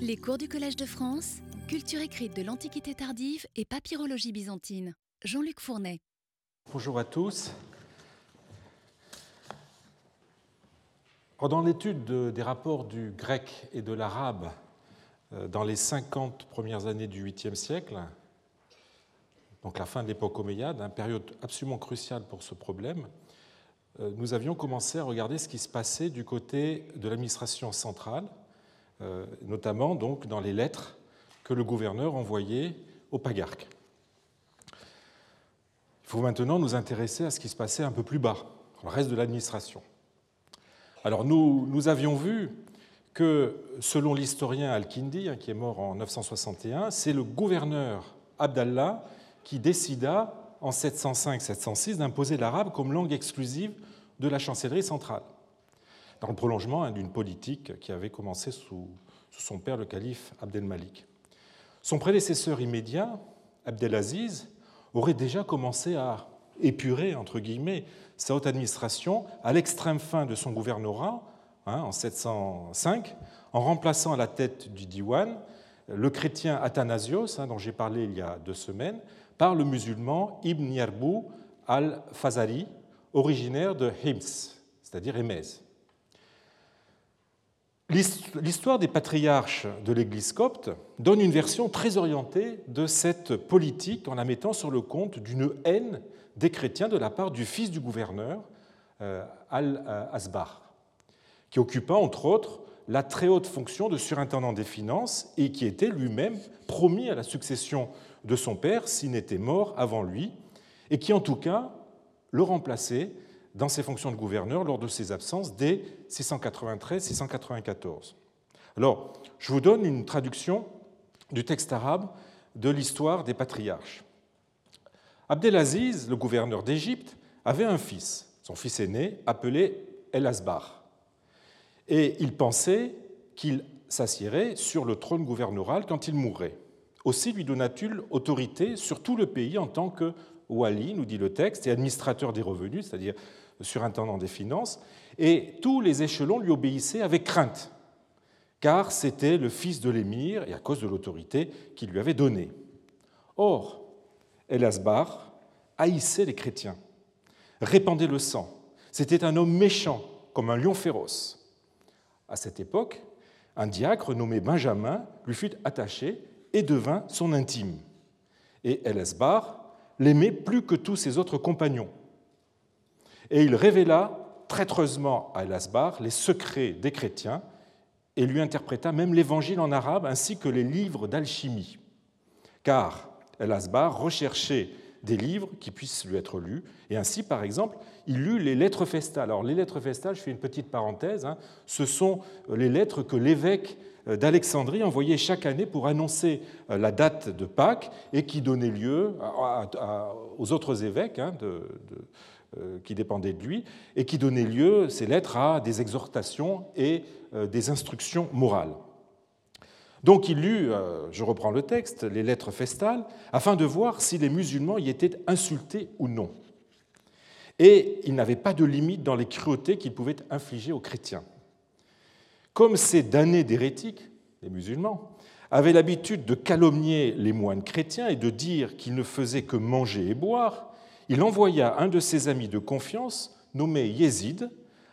Les cours du Collège de France, culture écrite de l'Antiquité tardive et papyrologie byzantine. Jean-Luc Fournet. Bonjour à tous. Dans l'étude des rapports du grec et de l'arabe euh, dans les 50 premières années du 8e siècle, donc la fin de l'époque omeyyade, une période absolument cruciale pour ce problème, euh, nous avions commencé à regarder ce qui se passait du côté de l'administration centrale, notamment donc dans les lettres que le gouverneur envoyait au pagarque. Il faut maintenant nous intéresser à ce qui se passait un peu plus bas, le reste de l'administration. Alors nous, nous avions vu que, selon l'historien Al-Kindi, hein, qui est mort en 961, c'est le gouverneur Abdallah qui décida en 705-706 d'imposer l'arabe comme langue exclusive de la chancellerie centrale, dans le prolongement hein, d'une politique qui avait commencé sous, son père, le calife Abdel-Malik. Son prédécesseur immédiat, Abdelaziz, aurait déjà commencé à épurer, entre guillemets, sa haute administration à l'extrême fin de son gouvernorat, hein, en 705, en remplaçant à la tête du diwan le chrétien Athanasios, hein, dont j'ai parlé il y a deux semaines, par le musulman Ibn Yarbou al-Fazari, originaire de Hims, c'est-à-dire Hémès. L'histoire des patriarches de l'Église copte donne une version très orientée de cette politique en la mettant sur le compte d'une haine des chrétiens de la part du fils du gouverneur, euh, Al-Asbar, qui occupa entre autres la très haute fonction de surintendant des finances et qui était lui-même promis à la succession de son père s'il n'était mort avant lui, et qui en tout cas le remplaçait dans ses fonctions de gouverneur lors de ses absences dès 693-694. Alors, je vous donne une traduction du texte arabe de l'histoire des patriarches. Abdelaziz, le gouverneur d'Égypte, avait un fils, son fils aîné, appelé El-Asbar. Et il pensait qu'il s'assierait sur le trône gouvernoral quand il mourrait. Aussi lui donna-t-il autorité sur tout le pays en tant que wali, nous dit le texte, et administrateur des revenus, c'est-à-dire surintendant des finances, et tous les échelons lui obéissaient avec crainte, car c'était le fils de l'émir et à cause de l'autorité qu'il lui avait donnée. Or, El-Asbar haïssait les chrétiens, répandait le sang. C'était un homme méchant, comme un lion féroce. À cette époque, un diacre nommé Benjamin lui fut attaché et devint son intime. Et El-Asbar l'aimait plus que tous ses autres compagnons. Et il révéla traîtreusement à El-Asbar les secrets des chrétiens et lui interpréta même l'évangile en arabe ainsi que les livres d'alchimie. Car El-Asbar recherchait des livres qui puissent lui être lus. Et ainsi, par exemple, il lut les lettres festales. Alors, les lettres festales, je fais une petite parenthèse, hein, ce sont les lettres que l'évêque euh, d'Alexandrie envoyait chaque année pour annoncer euh, la date de Pâques et qui donnait lieu aux autres évêques hein, euh, qui dépendaient de lui et qui donnaient lieu, ces lettres, à des exhortations et des instructions morales. Donc il lut, je reprends le texte, les lettres festales, afin de voir si les musulmans y étaient insultés ou non. Et il n'avait pas de limite dans les cruautés qu'il pouvait infliger aux chrétiens. Comme ces damnés d'hérétiques, les musulmans, avaient l'habitude de calomnier les moines chrétiens et de dire qu'ils ne faisaient que manger et boire, il envoya un de ses amis de confiance, nommé Yézid,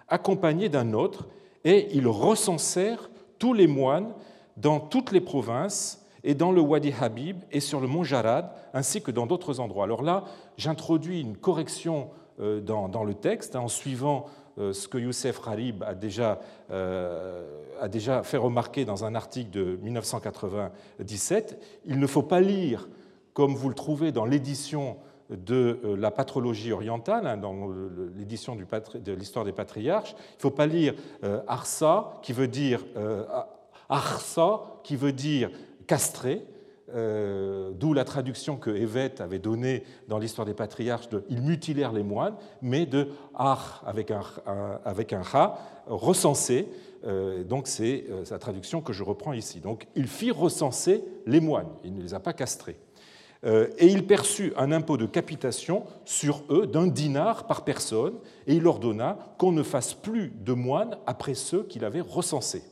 accompagné d'un autre, et ils recensèrent tous les moines dans toutes les provinces et dans le Wadi Habib et sur le mont Jarad, ainsi que dans d'autres endroits. Alors là, j'introduis une correction euh, dans, le texte en suivant euh, ce que Youssef Harib a déjà, euh, a déjà fait remarquer dans un article de 1997, il ne faut pas lire, comme vous le trouvez dans l'édition de euh, la patrologie orientale, hein, dans l'édition de l'histoire des patriarches, il ne faut pas lire Arsa, qui veut dire Arsa, qui veut dire castré, euh, d'où la traduction que Évête avait donnée dans l'histoire des patriarches de Ils mutilèrent les moines, mais de Ar avec un, avec un Ra, recensé. Euh, donc c'est euh, sa traduction que je reprends ici. Donc il fit recenser les moines, il ne les a pas castrés. Et il perçut un impôt de capitation sur eux d'un dinar par personne, et il ordonna qu'on ne fasse plus de moines après ceux qu'il avait recensés.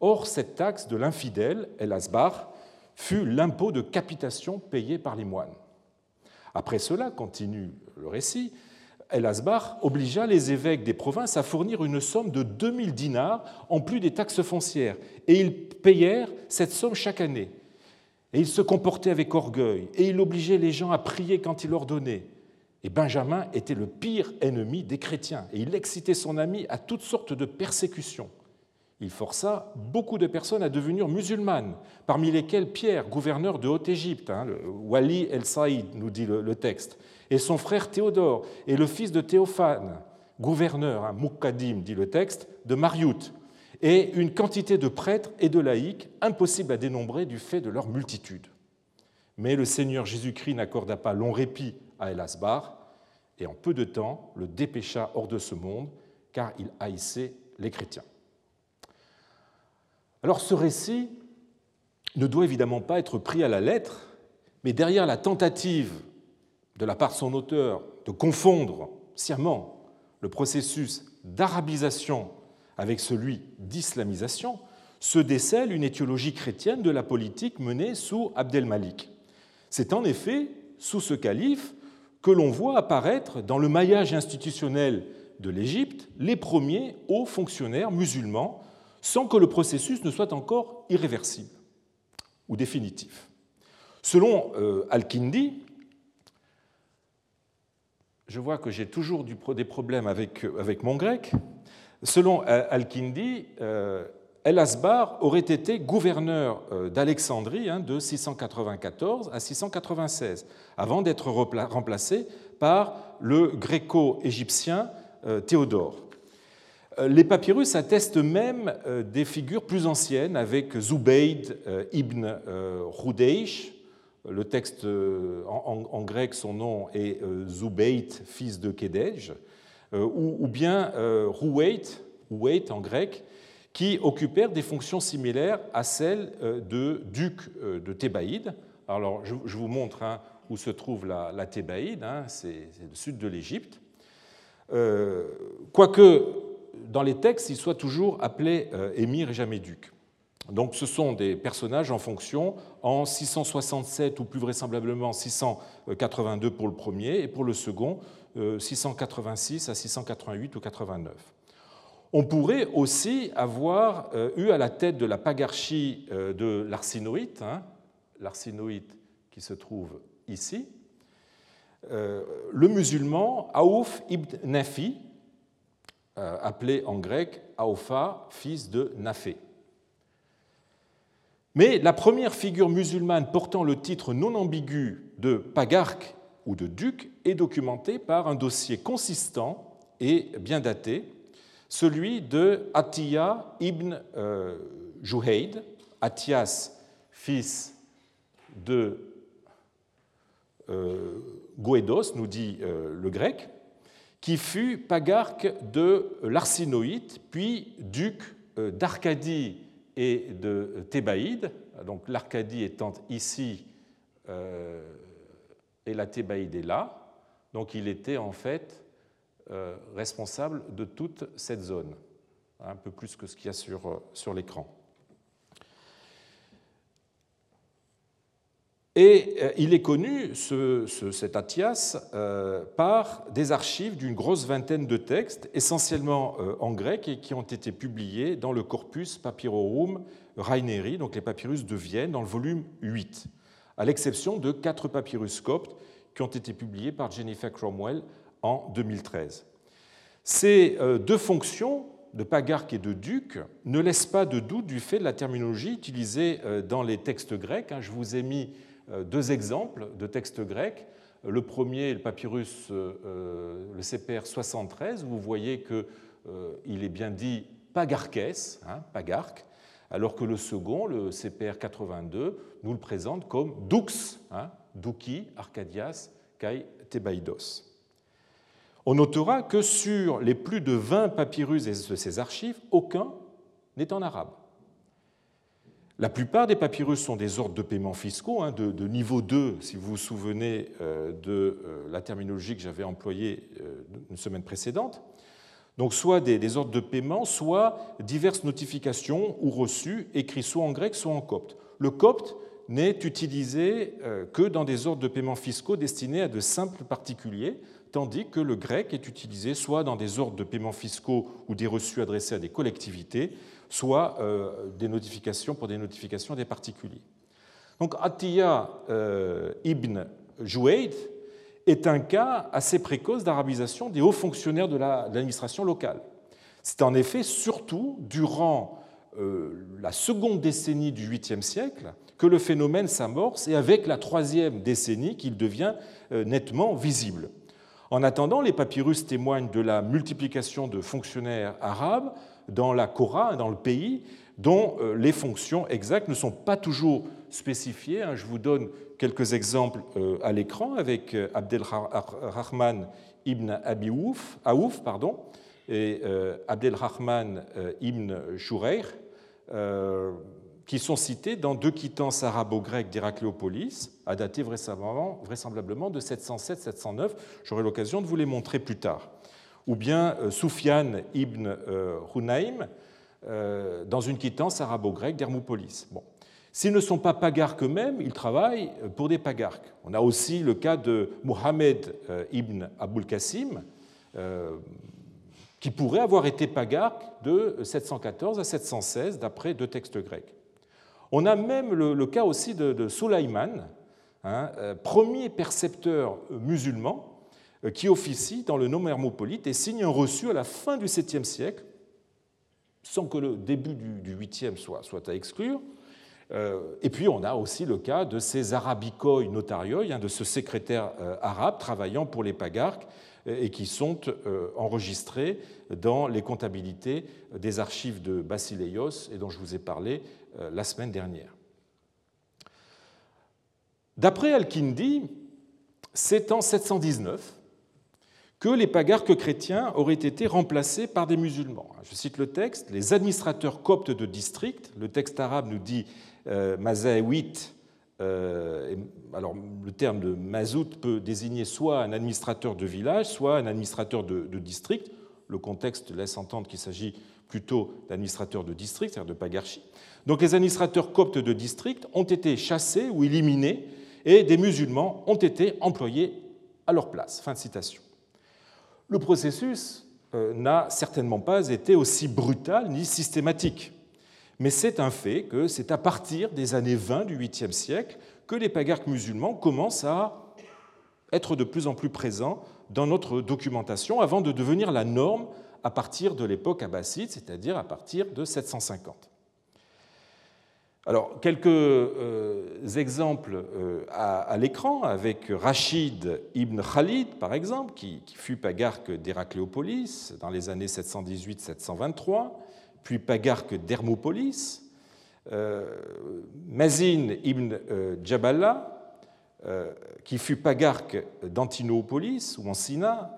Or, cette taxe de l'infidèle, El Asbar, fut l'impôt de capitation payé par les moines. Après cela, continue le récit, El Asbar obligea les évêques des provinces à fournir une somme de 2000 dinars en plus des taxes foncières, et ils payèrent cette somme chaque année. Et il se comportait avec orgueil, et il obligeait les gens à prier quand il ordonnait. Et Benjamin était le pire ennemi des chrétiens, et il excitait son ami à toutes sortes de persécutions. Il força beaucoup de personnes à devenir musulmanes, parmi lesquelles Pierre, gouverneur de Haute-Égypte, hein, Wali el-Saïd, nous dit le, texte, et son frère Théodore, et le fils de Théophane, gouverneur, hein, dit le texte, de Mariout, et une quantité de prêtres et de laïcs impossible à dénombrer du fait de leur multitude. Mais le Seigneur Jésus-Christ n'accorda pas long répit à El-Asbar, et en peu de temps le dépêcha hors de ce monde, car il haïssait les chrétiens. Alors ce récit ne doit évidemment pas être pris à la lettre, mais derrière la tentative de la part de son auteur de confondre sciemment le processus d'arabisation avec celui d'islamisation, se décèle une étiologie chrétienne de la politique menée sous Abdel-Malik. C'est en effet sous ce calife que l'on voit apparaître dans le maillage institutionnel de l'Égypte les premiers hauts fonctionnaires musulmans sans que le processus ne soit encore irréversible ou définitif. Selon euh, Al-Kindi, je vois que j'ai toujours des problèmes avec, avec mon grec, selon euh, Al-Kindi, euh, El-Asbar aurait été gouverneur d'Alexandrie hein, de 694 à 696, avant d'être remplacé par le gréco-égyptien Théodore. Euh, les papyrus attestent même euh, des figures plus anciennes avec Zubayd euh, ibn Rudeish. Le texte en, grec, son nom est Zubayd, fils de Kedej, ou, bien Ruwait, en grec, qui occupèrent des fonctions similaires à celles de duc de Thébaïde. Alors, je, vous montre hein, où se trouve la, Thébaïde, hein, c'est le sud de l'Égypte. quoique dans les textes, il soit toujours appelé euh, émir et jamais duc. Donc ce sont des personnages en fonction en 667 ou plus vraisemblablement 682 pour le premier et pour le second 686 euh, à 688 ou 89. On pourrait aussi avoir euh, eu à la tête de la pagarchie de l'arsinoïte, hein, l'arsinoïte qui se trouve ici, le musulman Aouf ibn Nafi, euh, appelé en grec Aofa, fils de Naphé. Mais la première figure musulmane portant le titre non ambigu de pagarque ou de duc est documentée par un dossier consistant et bien daté, celui de Atiyah ibn euh, Juhayd, Athias, fils de euh, Goédos, nous dit le grec, qui fut pagarque de l'Arsinoïte, puis duc euh, d'Arcadie et de Thébaïde, donc l'Arcadie étant ici euh, et la Thébaïde est là, donc il était en fait euh, responsable de toute cette zone, un peu plus que ce qu'il y a sur, sur l'écran. Et euh, il est connu, cet Athias, euh, par des archives d'une grosse vingtaine de textes, essentiellement euh, en grec, et qui ont été publiés dans le corpus Papyrorum Raineri, donc les papyrus de Vienne, dans le volume 8, à l'exception de quatre papyrus coptes qui ont été publiés par Jennifer Cromwell en 2013. Ces deux fonctions de pagarque et de duc ne laissent pas de doute du fait de la terminologie utilisée dans les textes grecs. Hein. Je vous ai mis deux exemples de textes grecs. Le premier, le papyrus, euh, euh, le CPR 73, où vous voyez qu'il est bien dit pagarques, hein, alors que le second, le CPR 82, nous le présente comme dux, hein, douki, arcadias, kai, tebaidos. On notera que sur les plus de 20 papyrus de ces archives, aucun n'est en arabe. La plupart des papyrus sont des ordres de paiement fiscaux hein, de, niveau 2, si vous vous souvenez euh, de euh, la terminologie que j'avais employée euh, une semaine précédente. Donc soit des, ordres de paiement, soit diverses notifications ou reçus écrits soit en grec, soit en copte. Le copte n'est utilisé que dans des ordres de paiement fiscaux destinés à de simples particuliers, tandis que le grec est utilisé soit dans des ordres de paiement fiscaux ou des reçus adressés à des collectivités, soit euh, des notifications pour des notifications des particuliers. Donc Atiyah euh, ibn Jouaid est un cas assez précoce d'arabisation des hauts fonctionnaires de l'administration locale. C'est en effet surtout durant euh, la seconde décennie du 8e siècle que le phénomène s'amorce et avec la troisième décennie qu'il devient nettement visible. En attendant, les papyrus témoignent de la multiplication de fonctionnaires arabes dans la Korah, dans le pays, dont euh, les fonctions exactes ne sont pas toujours spécifiées. Hein. Je vous donne quelques exemples euh, à l'écran avec euh, Abdelrahman ibn Abi Aouf pardon, et Abdelrahman ibn Shureyr qui sont cités dans deux quittances arabo-grecques d'Héracléopolis, à dater vraisemblablement de 707-709. J'aurai l'occasion de vous les montrer plus tard. Ou bien euh, Soufiane ibn euh, Hunaym, euh, dans une quittance arabo-grecque d'Hermopolis. Bon. S'ils ne sont pas pagarques eux-mêmes, ils travaillent pour des pagarques. On a aussi le cas de Mohamed ibn Abul Qasim, qui pourrait avoir été pagarque de 714 à 716, d'après deux textes grecs. On a même le, cas aussi de, de Sulaiman, hein, euh, premier percepteur musulman euh, qui officie dans le nom hermopolite et signe un reçu à la fin du 7e siècle, sans que le début du, 8e soit, soit à exclure. Euh, et puis on a aussi le cas de ces arabikoi notarioi, de ce secrétaire arabe travaillant pour les pagarques et qui sont enregistrés dans les comptabilités des archives de Basileios et dont je vous ai parlé euh, la semaine dernière. D'après Al-Kindi, c'est en 719 que les pagarques chrétiens auraient été remplacés par des musulmans. Je cite le texte, les administrateurs coptes de district, le texte arabe nous dit euh, euh alors le terme de mazout peut désigner soit un administrateur de village, soit un administrateur de, de district. Le contexte laisse entendre qu'il s'agit plutôt d'administrateurs de district, c'est-à-dire de pagarchie. Donc les administrateurs coptes de district ont été chassés ou éliminés et des musulmans ont été employés à leur place. Fin de citation. Le processus euh, n'a certainement pas été aussi brutal ni systématique, mais c'est un fait que c'est à partir des années 20 du 8e siècle que les pagarques musulmans commencent à être de plus en plus présents dans notre documentation avant de devenir la norme à partir de l'époque abbasside, c'est-à-dire à partir de 750. Alors, quelques euh, exemples euh, à, l'écran avec Rachid ibn Khalid, par exemple, qui, fut pagarque d'Héracléopolis dans les années 718-723, puis pagarque d'Hermopolis, euh, Mazin ibn Jaballa, qui fut pagarque d'Antinopolis ou en Sina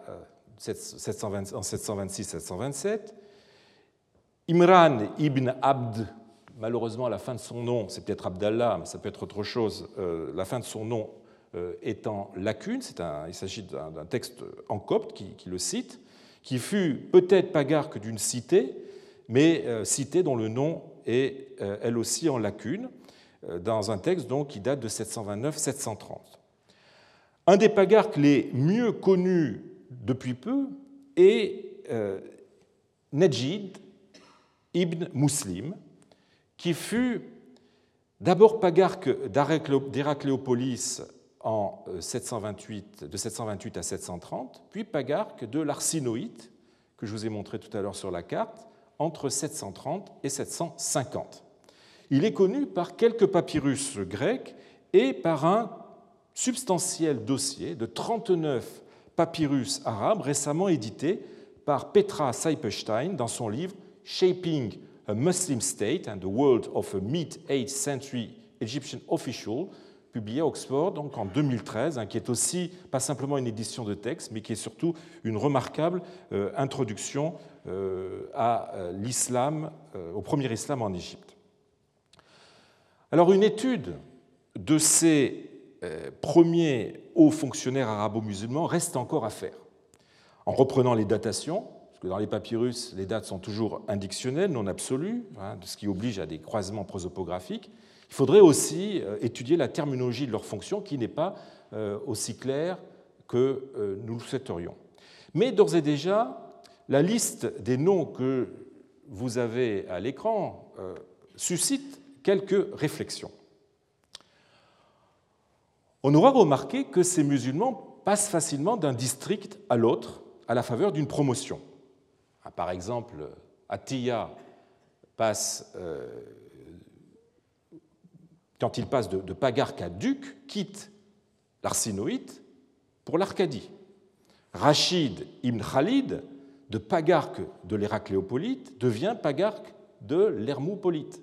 en 726-727, Imran ibn Abd malheureusement, la fin de son nom, c'est peut-être Abdallah, mais ça peut être autre chose, euh, la fin de son nom euh, étant lacune, un, il s'agit d'un texte en copte qui, le cite, qui fut peut-être pagarque d'une cité, mais euh, cité dont le nom est elle aussi en lacune, dans un texte qui date de 729-730. Un des pagarques les mieux connus depuis peu est Najid ibn Muslim, qui fut d'abord pagarque d'Héracléopolis en 728, euh, de 728 à 730, puis pagarque de l'Arsinoïte, que je vous ai montré tout à l'heure sur la carte, entre 730 et 750. Il est connu par quelques papyrus grecs et par un substantiel dossier de 39 papyrus arabes récemment édités par Petra Seipestein dans son livre Shaping a Muslim State and the World of a Mid-8th Century Egyptian Official, publié à Oxford donc en 2013, hein, qui est aussi pas simplement une édition de texte, mais qui est surtout une remarquable euh, introduction euh, à euh, l'islam, au premier islam en Égypte. Alors une étude de ces premiers hauts fonctionnaires arabo-musulmans reste encore à faire. En reprenant les datations, que dans les papyrus, les dates sont toujours indictionnelles, non absolues, hein, ce qui oblige à des croisements prosopographiques. Il faudrait aussi euh, étudier la terminologie de leur fonction, qui n'est pas euh, aussi claire que euh, nous le souhaiterions. Mais d'ores et déjà, la liste des noms que vous avez à l'écran suscite quelques réflexions. On aura remarqué que ces musulmans passent facilement d'un district à l'autre à la faveur d'une promotion. Ah, par exemple, Atiyah passe, euh, quand il passe de, de pagarque à duc, quitte l'arsinoïte pour l'Arcadie. Rachid ibn Khalid, de pagarque de l'Héracléopolite, devient pagarque de l'Hermopolite.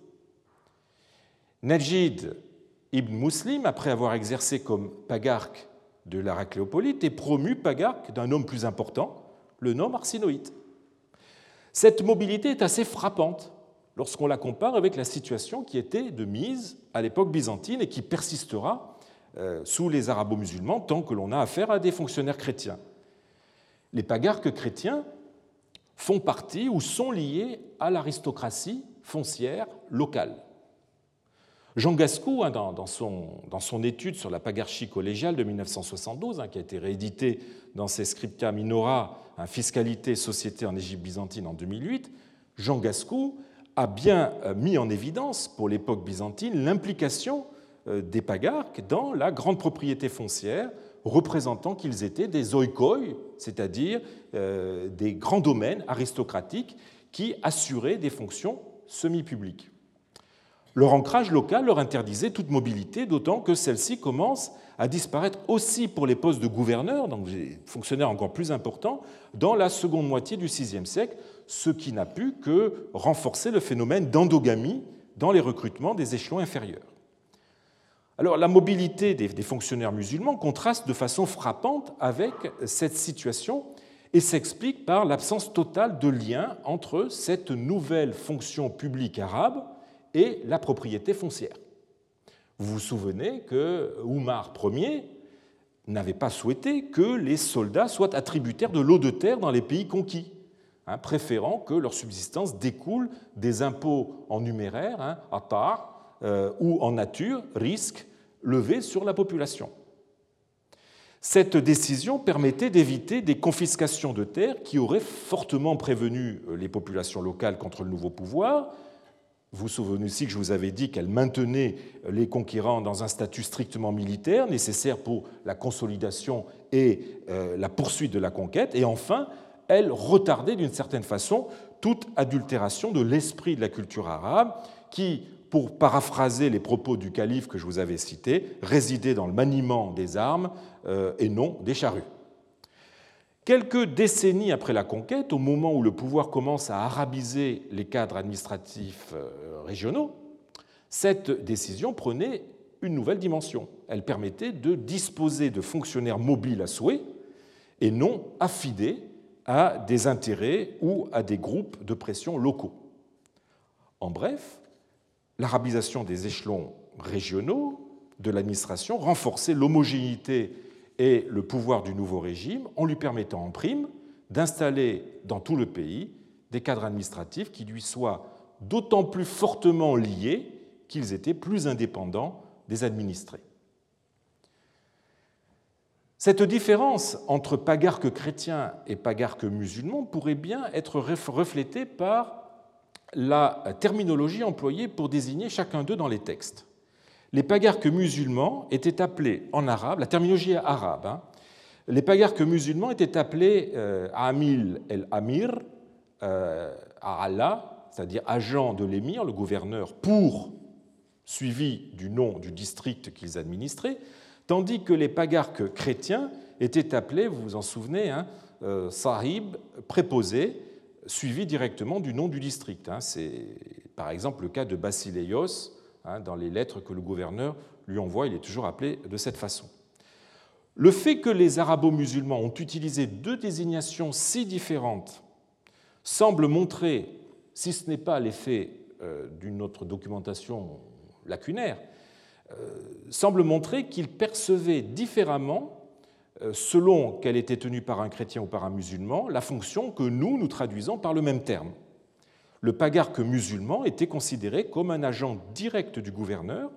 Najid ibn Muslim, après avoir exercé comme pagarque de l'Héracléopolite, est promu pagarque d'un homme plus important, le nom arsinoïte. Cette mobilité est assez frappante lorsqu'on la compare avec la situation qui était de mise à l'époque byzantine et qui persistera euh, sous les arabo-musulmans tant que l'on a affaire à des fonctionnaires chrétiens. Les pagarques chrétiens font partie ou sont liés à l'aristocratie foncière locale. Jean Gascou, hein, dans, son, étude sur la pagarchie collégiale de 1972, hein, qui a été rééditée dans ses Scripta Minora, Fiscalité Société en Égypte byzantine en 2008, Jean Gascou a bien euh, mis en évidence pour l'époque byzantine l'implication euh, des pagarques dans la grande propriété foncière, représentant qu'ils étaient des oikoi, c'est-à-dire euh, des grands domaines aristocratiques qui assuraient des fonctions semi-publiques. Leur ancrage local leur interdisait toute mobilité, d'autant que celle-ci commence à disparaître aussi pour les postes de gouverneurs, donc des fonctionnaires encore plus importants, dans la seconde moitié du VIe siècle, ce qui n'a pu que renforcer le phénomène d'endogamie dans les recrutements des échelons inférieurs. Alors la mobilité des fonctionnaires musulmans contraste de façon frappante avec cette situation et s'explique par l'absence totale de lien entre cette nouvelle fonction publique arabe et la propriété foncière. Vous vous souvenez que Oumar Ier n'avait pas souhaité que les soldats soient attributaires de l'eau de terre dans les pays conquis, hein, préférant que leur subsistance découle des impôts en numéraire, hein, euh, ou en nature, risques levés sur la population. Cette décision permettait d'éviter des confiscations de terres qui auraient fortement prévenu les populations locales contre le nouveau pouvoir vous vous souvenez aussi que je vous avais dit qu'elle maintenait les conquérants dans un statut strictement militaire, nécessaire pour la consolidation et euh, la poursuite de la conquête. Et enfin, elle retardait d'une certaine façon toute adultération de l'esprit de la culture arabe qui, pour paraphraser les propos du calife que je vous avais cité, résidait dans le maniement des armes euh, et non des charrues. Quelques décennies après la conquête, au moment où le pouvoir commence à arabiser les cadres administratifs euh, régionaux, cette décision prenait une nouvelle dimension. Elle permettait de disposer de fonctionnaires mobiles à souhait et non affidés à des intérêts ou à des groupes de pression locaux. En bref, l'arabisation des échelons régionaux de l'administration renforçait l'homogénéité et le pouvoir du nouveau régime en lui permettant en prime d'installer dans tout le pays des cadres administratifs qui lui soient d'autant plus fortement liés qu'ils étaient plus indépendants des administrés. Cette différence entre pagarques chrétiens et pagarques musulmans pourrait bien être reflétée par la terminologie employée pour désigner chacun d'eux dans les textes les pagarques musulmans étaient appelés en arabe, la terminologie est arabe, hein, les pagarques musulmans étaient appelés euh, Amil el-Amir, euh, à Allah, c'est-à-dire agent de l'émir, le gouverneur, pour, suivi du nom du district qu'ils administraient, tandis que les pagarques chrétiens étaient appelés, vous vous en souvenez, hein, euh, Sahib, préposé, suivi directement du nom du district. Hein. C'est par exemple le cas de Basileios, dans les lettres que le gouverneur lui envoie, il est toujours appelé de cette façon. Le fait que les arabo-musulmans ont utilisé deux désignations si différentes semble montrer, si ce n'est pas l'effet euh, d'une autre documentation lacunaire, euh, semble montrer qu'ils percevaient différemment euh, selon qu'elle était tenue par un chrétien ou par un musulman, la fonction que nous, nous traduisons par le même terme. Le pagarque musulman était considéré comme un agent direct du gouverneur,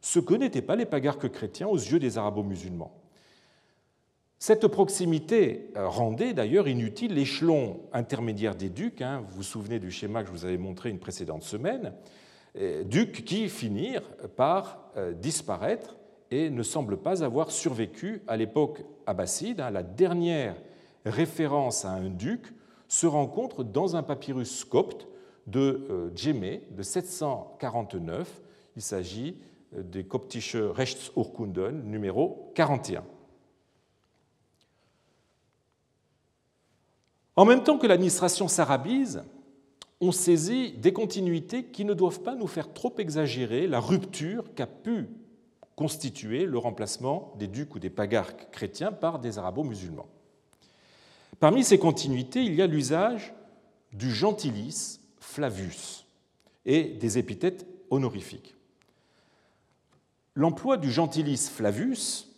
ce que n'étaient pas les pagarques chrétiens aux yeux des arabo-musulmans. Cette proximité euh, rendait d'ailleurs inutile l'échelon intermédiaire des ducs. Hein. vous vous souvenez du schéma que je vous avais montré une précédente semaine. Euh, ducs qui finirent par disparaître et ne semble pas avoir survécu à l'époque abbasside. Hein. La dernière référence à un duc se rencontre dans un papyrus copte de euh, Djemé de 749. Il s'agit euh, des coptische Rechtsurkunden numéro 41. En même temps que l'administration s'arabise, on saisit des continuités qui ne doivent pas nous faire trop exagérer la rupture qu'a pu constituer le remplacement des ducs ou des pagarques chrétiens par des arabo-musulmans. Parmi ces continuités, il y a l'usage du gentilis Flavius et des épithètes honorifiques. L'emploi du gentilis Flavius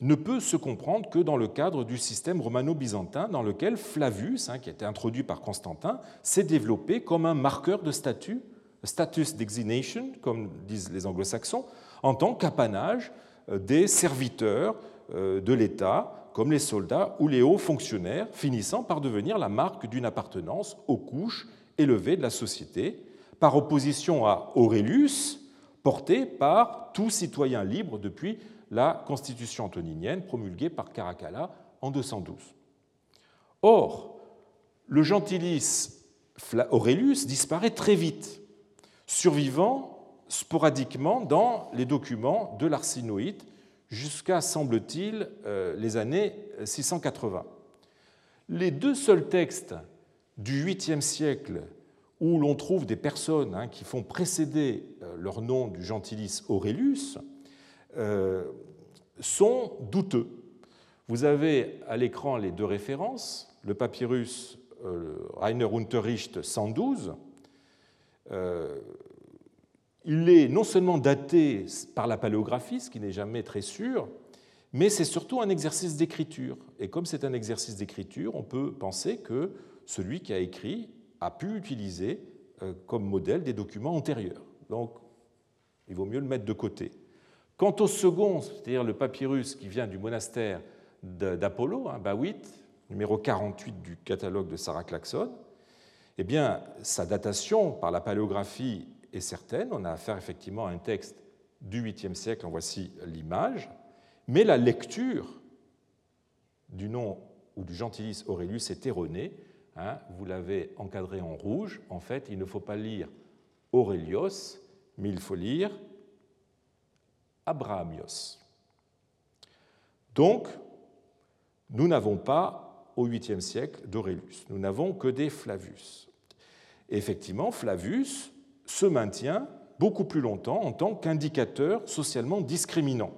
ne peut se comprendre que dans le cadre du système romano-byzantin dans lequel Flavius, hein, qui a été introduit par Constantin, s'est développé comme un marqueur de statut, status designation, comme disent les anglo-saxons, en tant qu'apanage euh, des serviteurs euh, de l'État, comme les soldats ou les hauts fonctionnaires, finissant par devenir la marque d'une appartenance aux couches élevées de la société, par opposition à Aurelius, porté par tout citoyen libre depuis la constitution antoninienne promulguée par Caracalla en 212. Or, le gentilis Aurelius disparaît très vite, survivant sporadiquement dans les documents de l'arsinoïde jusqu'à, semble-t-il, euh, les années 680. Les deux seuls textes du 8e siècle où l'on trouve des personnes hein, qui font précéder euh, leur nom du gentilis Aurelius euh, sont douteux. Vous avez à l'écran les deux références, le papyrus Rainer Unterricht 112, il est non seulement daté par la paléographie, ce qui n'est jamais très sûr, mais c'est surtout un exercice d'écriture. Et comme c'est un exercice d'écriture, on peut penser que celui qui a écrit a pu utiliser euh, comme modèle des documents antérieurs. Donc, il vaut mieux le mettre de côté. Quant au second, c'est-à-dire le papyrus qui vient du monastère d'Apollo, hein, Bawit, numéro 48 du catalogue de Sarah Clarkson, eh bien, sa datation par la paléographie est certaine. On a affaire effectivement à un texte du 8e siècle, en voici l'image, mais la lecture du nom ou du gentilis Aurelius est erronée. Hein. vous l'avez encadré en rouge. En fait, il ne faut pas lire Aurelios, mais il faut lire Abrahamios. Donc, nous n'avons pas au 8e siècle d'Aurelius, nous n'avons que des Flavius. effectivement, Flavius se maintient beaucoup plus longtemps en tant qu'indicateur socialement discriminant.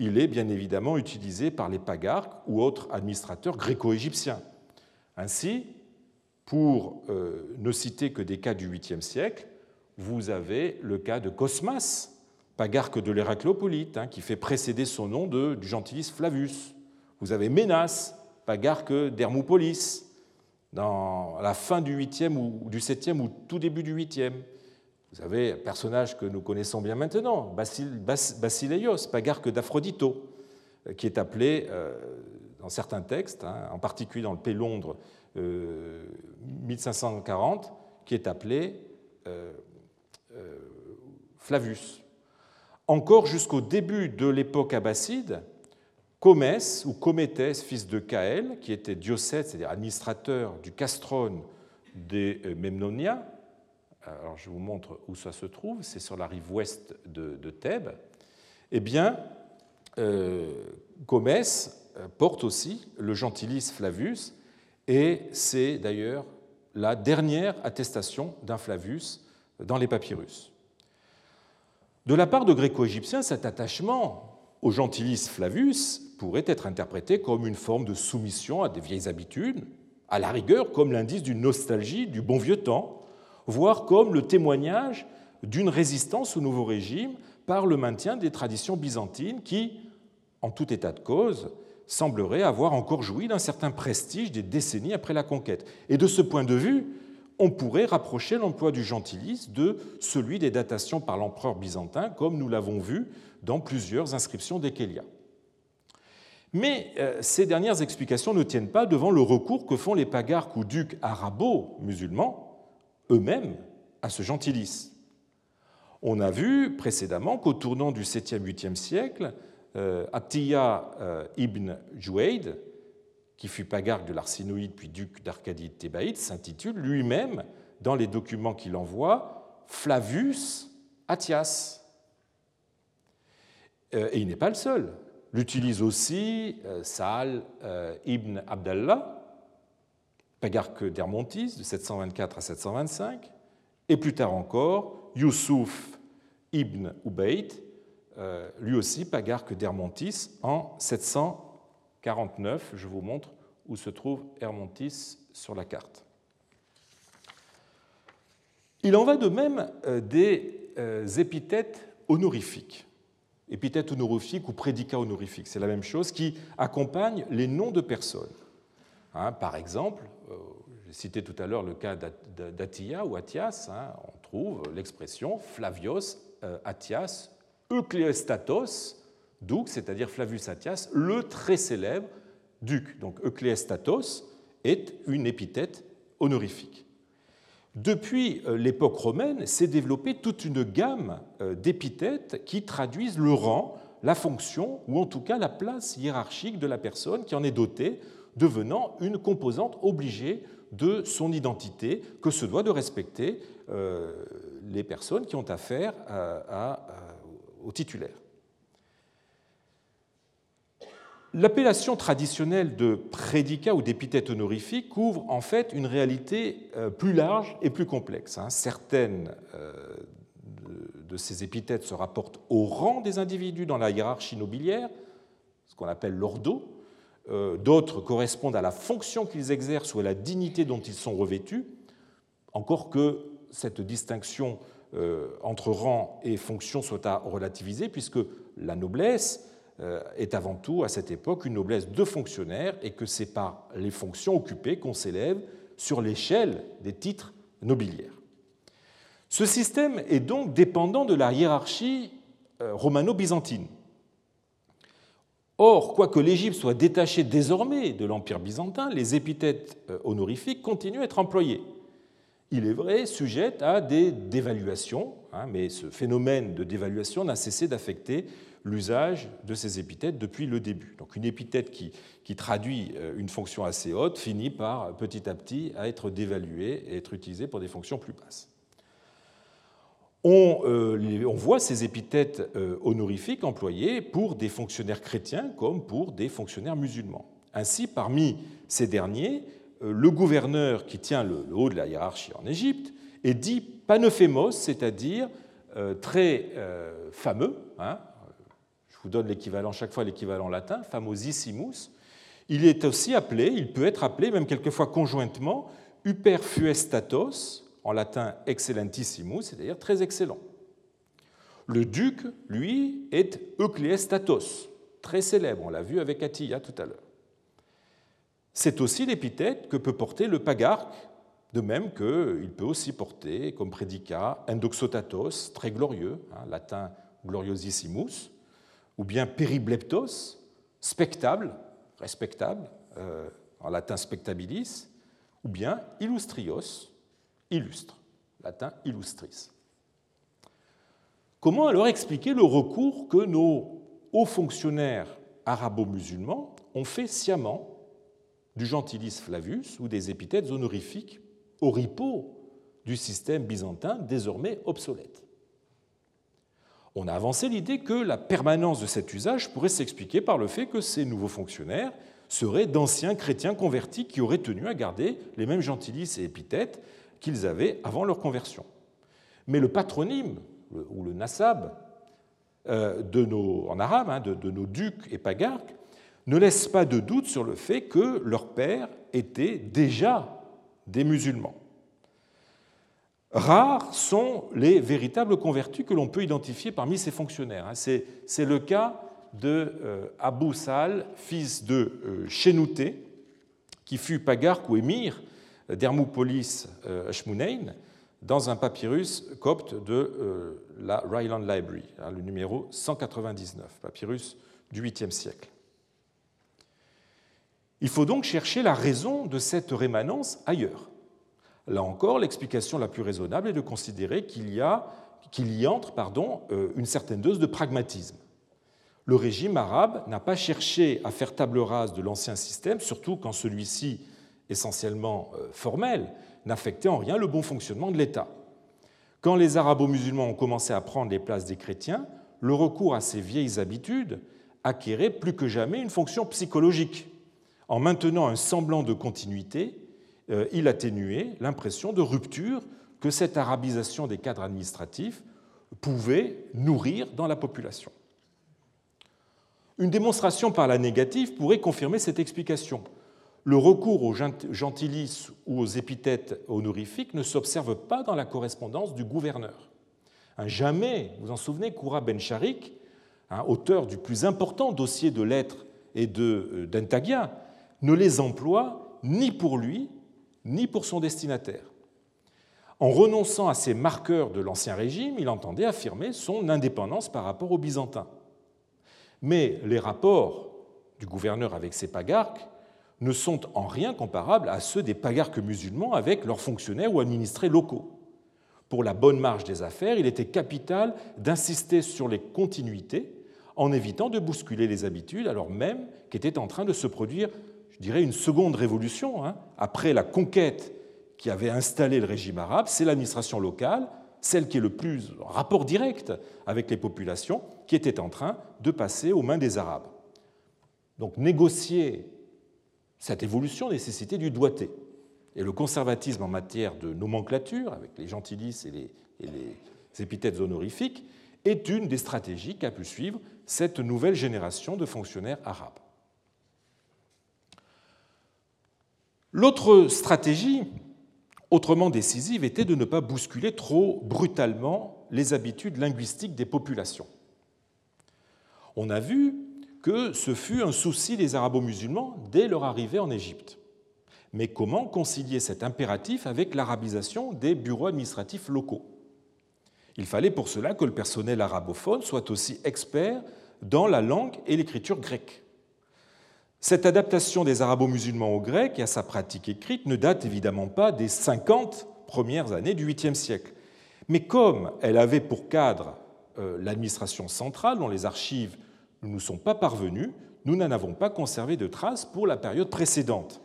Il est bien évidemment utilisé par les pagarques ou autres administrateurs gréco-égyptiens. Ainsi, pour euh, ne citer que des cas du 8e siècle, vous avez le cas de Cosmas, pagarque de l'Héracléopolite, hein, qui fait précéder son nom du gentilis Flavus. Vous avez Ménas, pagarque d'Hermopolis, dans la fin du 8e ou du 7e ou tout début du 8e. Vous avez un personnage que nous connaissons bien maintenant, Basileios, pagarque d'Aphrodito, euh, qui est appelé euh, dans certains textes, hein, en particulier dans le P. Londres 1540, euh, qui est appelé Flavius. Encore jusqu'au début de l'époque abbasside, Comès ou Cométès, fils de Caël, qui était diocète, c'est-à-dire administrateur du castron des euh, Memnonia, alors je vous montre où ça se trouve, c'est sur la rive ouest de, Thèbes, eh bien, euh, Comès euh, porte aussi le gentilis Flavius, et c'est d'ailleurs la dernière attestation d'un Flavius dans les papyrus. De la part de gréco-égyptiens, cet attachement au gentilis Flavius pourrait être interprété comme une forme de soumission à des vieilles habitudes, à la rigueur comme l'indice d'une nostalgie du bon vieux temps, voire comme le témoignage d'une résistance au nouveau régime par le maintien des traditions byzantines qui, en tout état de cause, semblerait avoir encore joui d'un certain prestige des décennies après la conquête. Et de ce point de vue, on pourrait rapprocher l'emploi du gentilice de celui des datations par l'empereur byzantin, comme nous l'avons vu dans plusieurs inscriptions d'Ekelia. Mais euh, ces dernières explications ne tiennent pas devant le recours que font les pagarques ou ducs arabo-musulmans eux-mêmes à ce gentilice. On a vu précédemment qu'au tournant du 7e, 8e siècle, euh, Attiyah euh, ibn Jouaid, qui fut pagarque de l'Arsinoïde puis duc d'Arcadie de Thébaïde, s'intitule lui-même, dans les documents qu'il envoie, Flavius Attias. Euh, et il n'est pas le seul. L'utilise aussi Saal ibn Abdallah, pagarque d'Hermontis de 724 à 725, et plus tard encore Youssouf ibn Ubayd, lui aussi pagarque d'Hermontis, en 749. Je vous montre où se trouve Hermontis sur la carte. Il en va de même euh, des euh, épithètes honorifiques. Épithètes honorifiques ou prédicats honorifiques, c'est la même chose, qui accompagnent les noms de personnes. Hein, par exemple, j'ai cité tout à l'heure le cas d'Atia ou Athias, hein, on trouve l'expression Flavios Athias Eucléostatos, duc, c'est-à-dire Flavius Athias, le très célèbre duc. Donc Eucléostatos est une épithète honorifique. Depuis euh, l'époque romaine, s'est développée toute une gamme euh, d'épithètes qui traduisent le rang, la fonction ou en tout cas la place hiérarchique de la personne qui en est dotée, devenant une composante obligée de son identité que se doit de respecter euh, les personnes qui ont affaire à titulaire. L'appellation traditionnelle de prédicat ou d'épithète honorifique couvre en fait une réalité euh, plus large et plus complexe. Hein. Certaines euh, de ces épithètes se rapportent au rang des individus dans la hiérarchie nobiliaire, ce qu'on appelle l'ordo. Euh, d'autres correspondent à la fonction qu'ils exercent ou à la dignité dont ils sont revêtus, encore que cette distinction entre rang et fonction soit à relativiser, puisque la noblesse euh, est avant tout, à cette époque, une noblesse de fonctionnaires et que c'est par les fonctions occupées qu'on s'élève sur l'échelle des titres nobiliaires. Ce système est donc dépendant de la hiérarchie euh, romano-byzantine. Or, quoique l'Égypte soit détachée désormais de l'Empire byzantin, les épithètes honorifiques continuent à être employées il est vrai, sujette à des dévaluations, hein, mais ce phénomène de dévaluation n'a cessé d'affecter l'usage de ces épithètes depuis le début. Donc une épithète qui, traduit euh, une fonction assez haute finit par petit à petit être dévaluée et être utilisée pour des fonctions plus basses. On, euh, voit ces épithètes euh, honorifiques employées pour des fonctionnaires chrétiens comme pour des fonctionnaires musulmans. Ainsi, parmi ces derniers, le gouverneur qui tient le, haut de la hiérarchie en Égypte est dit panophémos, c'est-à-dire euh, très euh, fameux. Hein. je vous donne l'équivalent chaque fois l'équivalent latin, famosissimus. Il est aussi appelé, il peut être appelé même quelquefois conjointement, hyperfuestatos, en latin excellentissimus, c'est-à-dire très excellent. Le duc, lui, est eucléestatos, très célèbre, on l'a vu avec Attila tout à l'heure c'est aussi l'épithète que peut porter le pagarque, de même qu'il peut aussi porter comme prédicat endoxotatos, très glorieux, hein, latin gloriosissimus, ou bien peribleptos, spectable, respectable, euh, en latin spectabilis, ou bien illustrios, illustre, latin illustris. Comment alors expliquer le recours que nos hauts fonctionnaires arabo-musulmans ont fait sciemment du gentilis Flavius ou des épithètes honorifiques oripeaux du système byzantin désormais obsolète. On a avancé l'idée que la permanence de cet usage pourrait s'expliquer par le fait que ces nouveaux fonctionnaires seraient d'anciens chrétiens convertis qui auraient tenu à garder les mêmes gentilis et épithètes qu'ils avaient avant leur conversion. Mais le patronyme, ou le nasab, euh, en arabe, hein, de, de nos ducs et pagarques, ne laisse pas de doute sur le fait que leurs pères étaient déjà des musulmans. Rares sont les véritables convertis que l'on peut identifier parmi ces fonctionnaires. Hein. C'est le cas de Abou Sal, fils de Chénouté, qui fut pagarque ou émir d'Hermopolis Ashmunein, dans un papyrus copte de la Ryland Library, hein, le numéro 199, papyrus du 8e siècle. Il faut donc chercher la raison de cette rémanence ailleurs. Là encore, l'explication la plus raisonnable est de considérer qu'il y, entre euh, une certaine dose de pragmatisme. Le régime arabe n'a pas cherché à faire table rase de l'ancien système, surtout quand celui-ci, essentiellement euh, formel, n'affectait en rien le bon fonctionnement de l'État. Quand les arabo-musulmans ont commencé à prendre les places des chrétiens, le recours à ces vieilles habitudes acquérait plus que jamais une fonction psychologique. En maintenant un semblant de continuité, euh, il atténuait l'impression de rupture que cette arabisation des cadres administratifs pouvait nourrir dans la population. Une démonstration par la négative pourrait confirmer cette explication. Le recours aux gentilices ou aux épithètes honorifiques ne s'observe pas dans la correspondance du gouverneur. Jamais, vous en souvenez, Koura Ben Sharik, auteur du plus important dossier de lettres et euh, d'Intagia, ne les emploie ni pour lui, ni pour son destinataire. En renonçant à ces marqueurs de l'Ancien Régime, il entendait affirmer son indépendance par rapport aux Byzantins. Mais les rapports du gouverneur avec ses pagarques ne sont en rien comparables à ceux des pagarques musulmans avec leurs fonctionnaires ou administrés locaux. Pour la bonne marge des affaires, il était capital d'insister sur les continuités en évitant de bousculer les habitudes, alors même qu'était en train de se produire, je dirais, une seconde révolution. Hein. Après la conquête qui avait installé le régime arabe, c'est l'administration locale, celle qui est le plus en rapport direct avec les populations, qui était en train de passer aux mains des Arabes. Donc négocier cette évolution nécessitait du doigté. Et le conservatisme en matière de nomenclature, avec les gentilices et les, et les épithètes honorifiques, est une des stratégies qu'a pu suivre cette nouvelle génération de fonctionnaires arabes. L'autre stratégie, autrement décisive, était de ne pas bousculer trop brutalement les habitudes linguistiques des populations. On a vu que ce fut un souci des arabo-musulmans dès leur arrivée en Égypte. Mais comment concilier cet impératif avec l'arabisation des bureaux administratifs locaux? Il fallait pour cela que le personnel arabophone soit aussi expert dans la langue et l'écriture grecque. Cette adaptation des arabo-musulmans au grec et à sa pratique écrite ne date évidemment pas des 50 premières années du 8e siècle. Mais comme elle avait pour cadre euh, l'administration centrale, dont les archives ne nous sont pas parvenues, nous n'en avons pas conservé de traces pour la période précédente.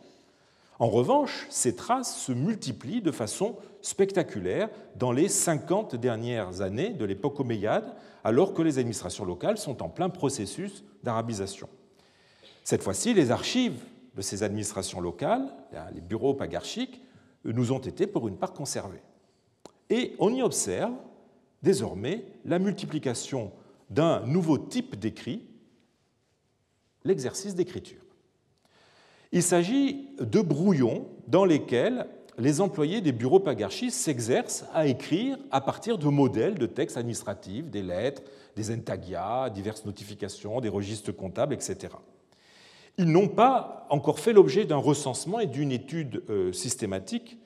En revanche, ces traces se multiplient de façon spectaculaire dans les 50 dernières années de l'époque omeyyade, alors que les administrations locales sont en plein processus d'arabisation. Cette fois-ci, les archives de ces administrations locales, les bureaux pagarchiques, nous ont été pour une part conservés. Et on y observe désormais la multiplication d'un nouveau type d'écrit, l'exercice d'écriture. Il s'agit de brouillons dans lesquels les employés des bureaux pagarchistes s'exercent à écrire à partir de modèles de textes administratifs, des lettres, des intagias, diverses notifications, des registres comptables, etc. Ils n'ont pas encore fait l'objet d'un recensement et d'une étude euh, systématique.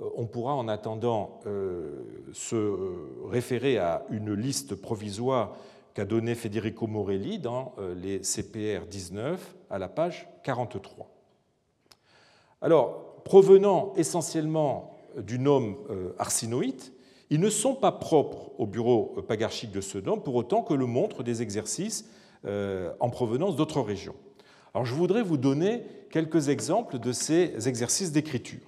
Euh, on pourra en attendant euh, se référer à une liste provisoire qu'a donnée Federico Morelli dans les CPR 19 à la page 43. Alors, provenant essentiellement du nom arsinoïte, ils ne sont pas propres au bureau pagarchique de nom, pour autant que le montrent des exercices en provenance d'autres régions. Alors je voudrais vous donner quelques exemples de ces exercices d'écriture.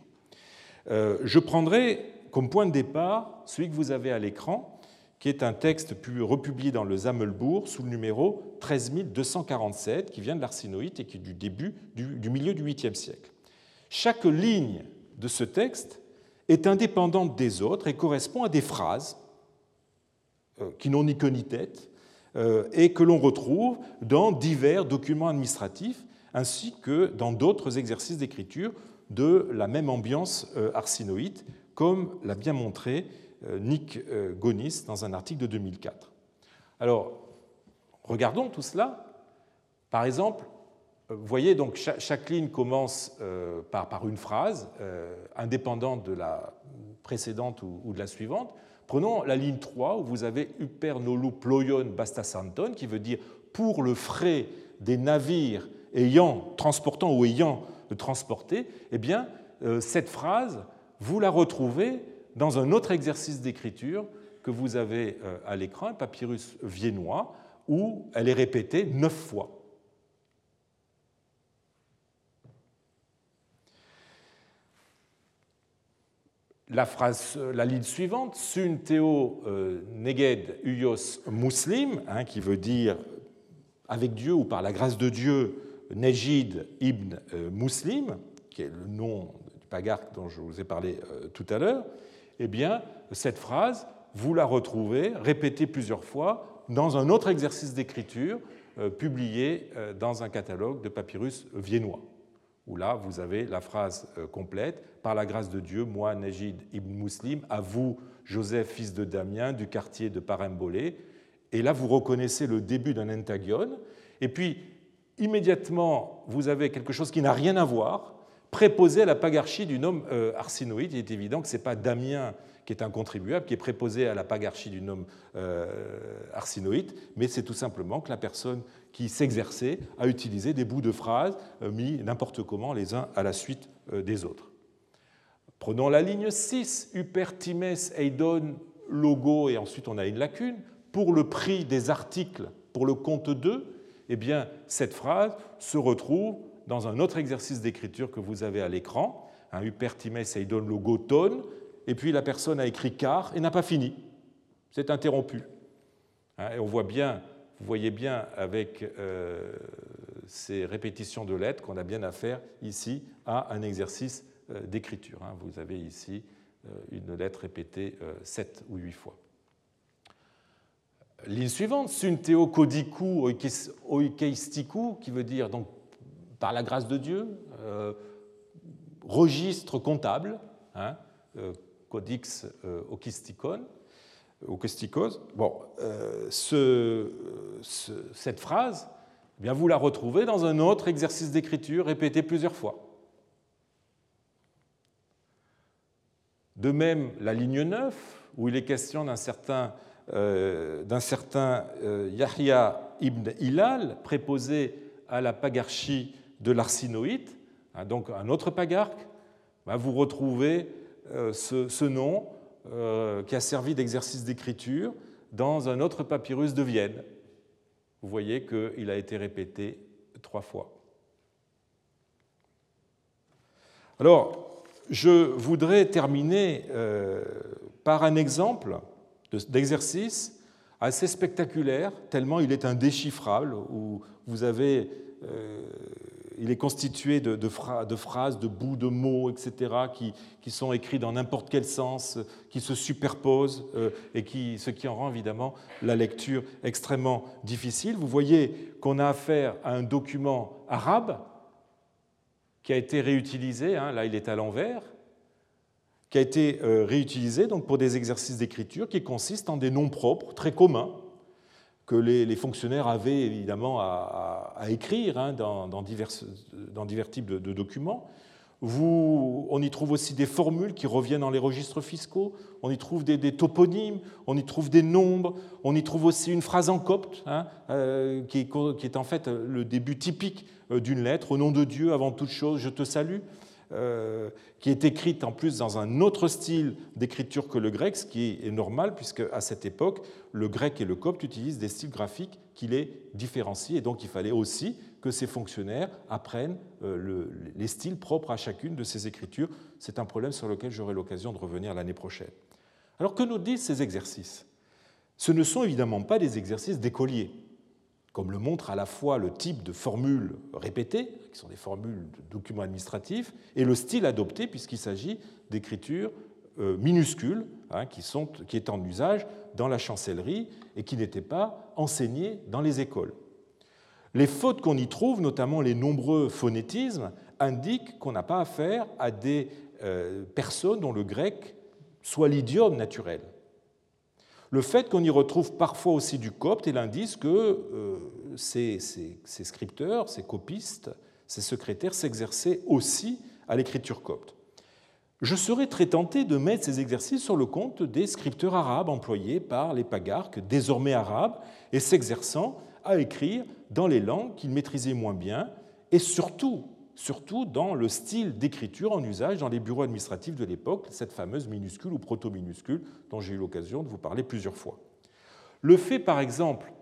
Euh, je prendrai comme point de départ celui que vous avez à l'écran, qui est un texte republié dans le Zammelbourg sous le numéro 13247, qui vient de l'arsinoïte et qui est du début du, milieu du 8e siècle. Chaque ligne de ce texte est indépendante des autres et correspond à des phrases euh, qui n'ont ni queue ni tête, et que l'on retrouve dans divers documents administratifs ainsi que dans d'autres exercices d'écriture de la même ambiance euh, arsinoïde, comme l'a bien montré euh, Nick Gonis dans un article de 2004. Alors, regardons tout cela Par exemple, vous voyez, donc chaque, ligne commence euh, par, une phrase, euh, indépendante de la précédente ou, de la suivante. Prenons la ligne 3, où vous avez Uper nolu ployon bastasanton, qui veut dire pour le frais des navires ayant, transportant ou ayant transporté. Eh bien, euh, cette phrase, vous la retrouvez dans un autre exercice d'écriture que vous avez à l'écran, un papyrus viennois, où elle est répétée neuf fois. La, phrase, la ligne suivante, Sun Teo euh, Neged Uyos Muslim, hein, qui veut dire avec Dieu ou par la grâce de Dieu, Nejid ibn euh, Muslim, qui est le nom du pagarque dont je vous ai parlé euh, tout à l'heure, eh bien, cette phrase, vous la retrouvez répétée plusieurs fois dans un autre exercice d'écriture publié dans un catalogue de papyrus viennois où là, vous avez la phrase euh, complète Par la grâce de Dieu, moi, Najid ibn Muslim, à vous, Joseph, fils de Damien, du quartier de Parimbolé. Et là, vous reconnaissez le début d'un entagion. Et puis, immédiatement, vous avez quelque chose qui n'a rien à voir, préposé à la pagarchie du nom euh, arsinoïde. Il est évident que ce n'est pas Damien qui est un contribuable, qui est préposé à la pagarchie du nom euh, arsinoïde, mais c'est tout simplement que la personne qui s'exerçait à utiliser des bouts de phrases euh, mis n'importe comment les uns à la suite euh, des autres. Prenons la ligne 6, Upertimes Eidon logo, et ensuite on a une lacune. Pour le prix des articles pour le compte 2, eh bien, cette phrase se retrouve dans un autre exercice d'écriture que vous avez à l'écran, un Upertimes Eidon logo ton, et puis la personne a écrit car et n'a pas fini. C'est interrompu. Hein, et on voit bien vous voyez bien avec euh, ces répétitions de lettres qu'on a bien affaire ici à un exercice euh, d'écriture. Hein. Vous avez ici euh, une lettre répétée sept ou huit fois. Ligne suivante, sunteo kodiku oikeistiku, qui veut dire donc par la grâce de Dieu, registre comptable, hein, codex okistikon, au Bon, euh, cette phrase, eh bien, vous la retrouvez dans un autre exercice d'écriture répété plusieurs fois. De même, la ligne 9, où il est question d'un certain, euh, certain euh, Yahya ibn Hilal, préposé à la pagarchie de l'arsinoïte, hein, donc un autre pagarque, ben, vous retrouvez ce nom euh, qui a servi d'exercice d'écriture dans un autre papyrus de Vienne. Vous voyez qu'il a été répété trois fois. Alors, je voudrais terminer euh, par un exemple d'exercice assez spectaculaire, tellement il est indéchiffrable, où vous avez euh, il est constitué de, phrases, de bouts de mots, etc., qui, sont écrits dans n'importe quel sens, qui se superposent, euh, ce qui en rend évidemment la lecture extrêmement difficile. Vous voyez qu'on a affaire à un document arabe qui a été réutilisé, hein, là il est à l'envers, qui a été euh, réutilisé donc, pour des exercices d'écriture qui consistent en des noms propres très communs, que les, fonctionnaires avaient évidemment à, écrire hein, dans, divers, types de, documents. On y trouve aussi des formules qui reviennent dans les registres fiscaux, on y trouve des, toponymes, on y trouve des nombres, on y trouve aussi une phrase en copte, hein, euh, qui, est, qui, est, en fait le début typique euh, d'une lettre, au nom de Dieu, avant toute chose, je te salue. Euh, qui est écrite en plus dans un autre style d'écriture que le grec, ce qui est normal, puisque à cette époque, le grec et le copte utilisent des styles graphiques qui les différencient, et donc il fallait aussi que ces fonctionnaires apprennent euh, les styles propres à chacune de ces écritures. C'est un problème sur lequel j'aurai l'occasion de revenir l'année prochaine. Alors que nous disent ces exercices? Ce ne sont évidemment pas des exercices d'écoliers comme le montre à la fois le type de formules répétées, qui sont des formules de documents administratifs, et le style adopté, puisqu'il s'agit d'écritures euh, minuscules hein, qui, sont, en usage dans la chancellerie et qui n'étaient pas enseignées dans les écoles. Les fautes qu'on y trouve, notamment les nombreux phonétismes, indiquent qu'on n'a pas affaire à des euh, personnes dont le grec soit l'idiome naturel. Le fait qu'on y retrouve parfois aussi du copte est l'indice que euh, ces, ces scripteurs, ces copistes, ces secrétaires s'exerçaient aussi à l'écriture copte. Je serais très tenté de mettre ces exercices sur le compte des scripteurs arabes employés par les pagarques, désormais arabes, et s'exerçant à écrire dans les langues qu'ils maîtrisaient moins bien, et surtout, surtout dans le style d'écriture en usage dans les bureaux administratifs de l'époque, cette fameuse minuscule ou proto-minuscule dont j'ai eu l'occasion de vous parler plusieurs fois. Le fait, par exemple,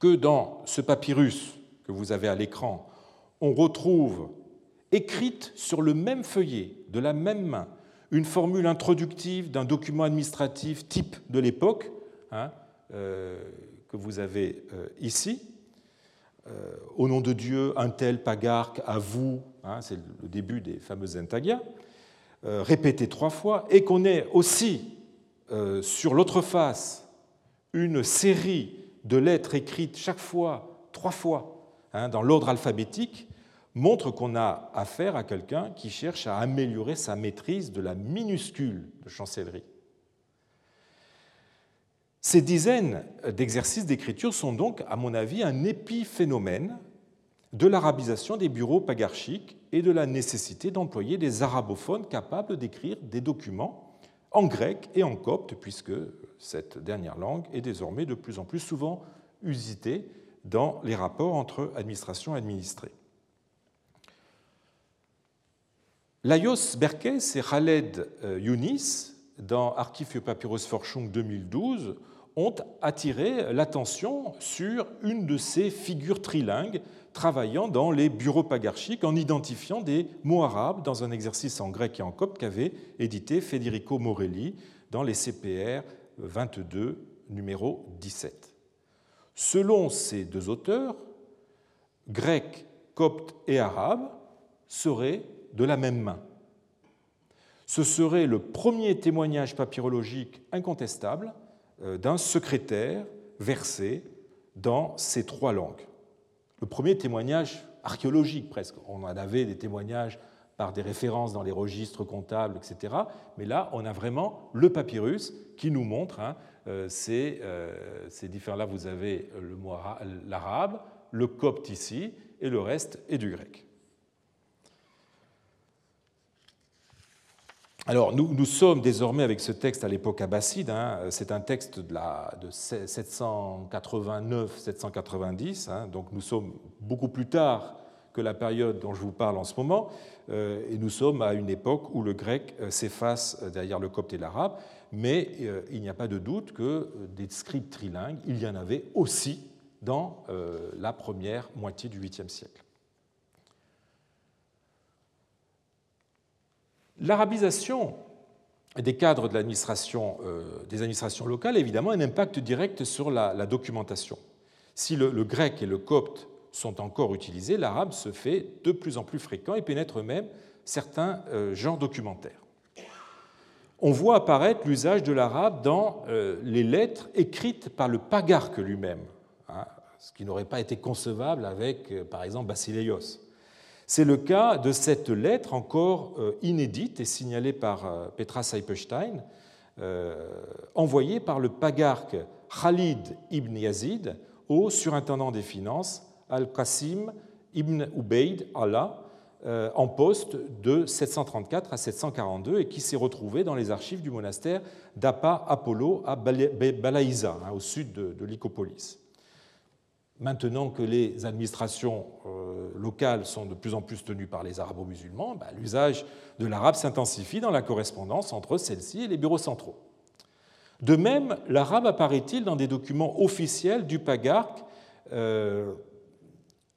que dans ce papyrus que vous avez à l'écran, on retrouve écrite sur le même feuillet, de la même main, une formule introductive d'un document administratif type de l'époque, hein, euh, que vous avez euh, ici. Euh, au nom de Dieu, un tel pagarque, à vous, hein, c'est le début des fameuses intagia, répété trois fois, et qu'on ait aussi sur l'autre face une série de lettres écrites chaque fois, trois fois, hein, dans l'ordre alphabétique, montre qu'on a affaire à quelqu'un qui cherche à améliorer sa maîtrise de la minuscule de chancellerie. Ces dizaines d'exercices d'écriture sont donc, à mon avis, un épiphénomène de l'arabisation des bureaux pagarchiques et de la nécessité d'employer des arabophones capables d'écrire des documents en grec et en copte, puisque cette dernière langue est désormais de plus en plus souvent usitée dans les rapports entre administration et administrés. Laios Berkes et Khaled euh, Younis, dans Archiv Papyrus Forschung 2012, ont attiré l'attention sur une de ces figures trilingues travaillant dans les bureaux pagarchiques en identifiant des mots arabes dans un exercice en grec et en copte qu'avait édité Federico Morelli dans les CPR 22, numéro 17. Selon ces deux auteurs, grec, copte et arabe seraient de la même main. Ce serait le premier témoignage papyrologique incontestable euh, d'un secrétaire versé dans ces trois langues. Le premier témoignage archéologique presque. On en avait des témoignages par des références dans les registres comptables, etc. Mais là, on a vraiment le papyrus qui nous montre hein, euh, ces, euh, ces différents. Là, vous avez l'arabe, le copte ici, et le reste est du grec. Alors, nous, sommes désormais avec ce texte à l'époque abbasside. Hein. c'est un texte de, de 789-790, hein. donc nous sommes beaucoup plus tard que la période dont je vous parle en ce moment, euh, et nous sommes à une époque où le grec euh, s'efface derrière le copte et l'arabe, mais euh, il n'y a pas de doute que des scripts trilingues, il y en avait aussi dans la première moitié du 8e siècle. L'arabisation des cadres euh, des administrations locales, évidemment, a un impact direct sur la, documentation. Si le, grec et le copte sont encore utilisés, l'arabe se fait de plus en plus fréquent et pénètre même certains euh, genres documentaires. On voit apparaître l'usage de l'arabe dans euh, les lettres écrites par le pagarque lui-même, hein, ce qui n'aurait pas été concevable avec, par exemple, Basileios. C'est le cas de cette lettre encore euh, inédite et signalée par euh, Petra Seipestein, euh, envoyée par le pagarque Khalid ibn Yazid au surintendant des finances Al-Qasim ibn Ubaid Allah en poste de 734 à 742 et qui s'est retrouvé dans les archives du monastère d'Apa Apollo à Balaïza, hein, au sud de Lycopolis. Maintenant que les administrations euh, locales sont de plus en plus tenues par les arabo-musulmans, bah, l'usage de l'arabe s'intensifie dans la correspondance entre celle-ci et les bureaux centraux. De même, l'arabe apparaît-il dans des documents officiels du pagarque euh,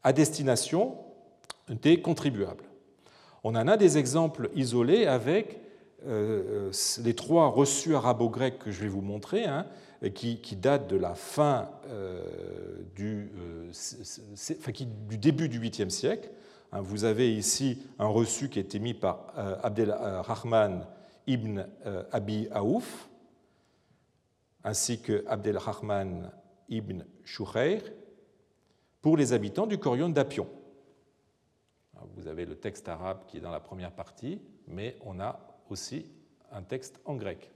à destination des contribuables. On en a des exemples isolés avec euh, les trois reçus arabo-grecs que je vais vous montrer, hein, qui, datent de la fin euh, du, euh, du, début du 8e siècle. Hein, vous avez ici un reçu qui a été mis par Abdelrahman ibn Abi Aouf, ainsi que Abdelrahman ibn Shouhair, pour les habitants du Corion d'Apion. Vous avez le texte arabe qui est dans la première partie, mais on a aussi un texte en grec.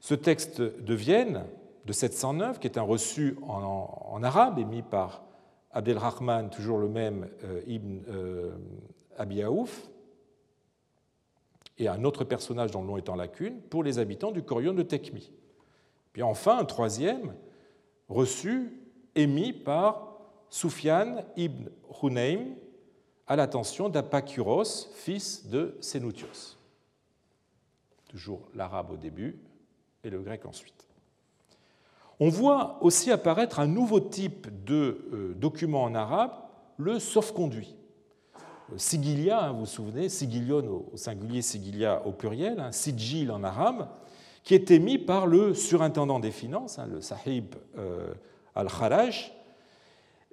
Ce texte de Vienne, de 709, qui est un reçu en, arabe émis par Abdelrahman, toujours le même, euh, Ibn euh, Abiyaouf, et un autre personnage dont le nom est en lacune, pour les habitants du Corion de Tekmi. Puis enfin, un troisième reçu émis par Soufiane ibn Hunaym à l'attention d'Apacuros, fils de Sénoutios. Toujours l'arabe au début et le grec ensuite. On voit aussi apparaître un nouveau type de euh, document en arabe, le sauf-conduit. Sigilia, hein, vous vous souvenez, sigilion au singulier, sigilia au pluriel, hein, sigil en arabe, qui est émis par le surintendant des finances, hein, le sahib euh, al-Kharaj.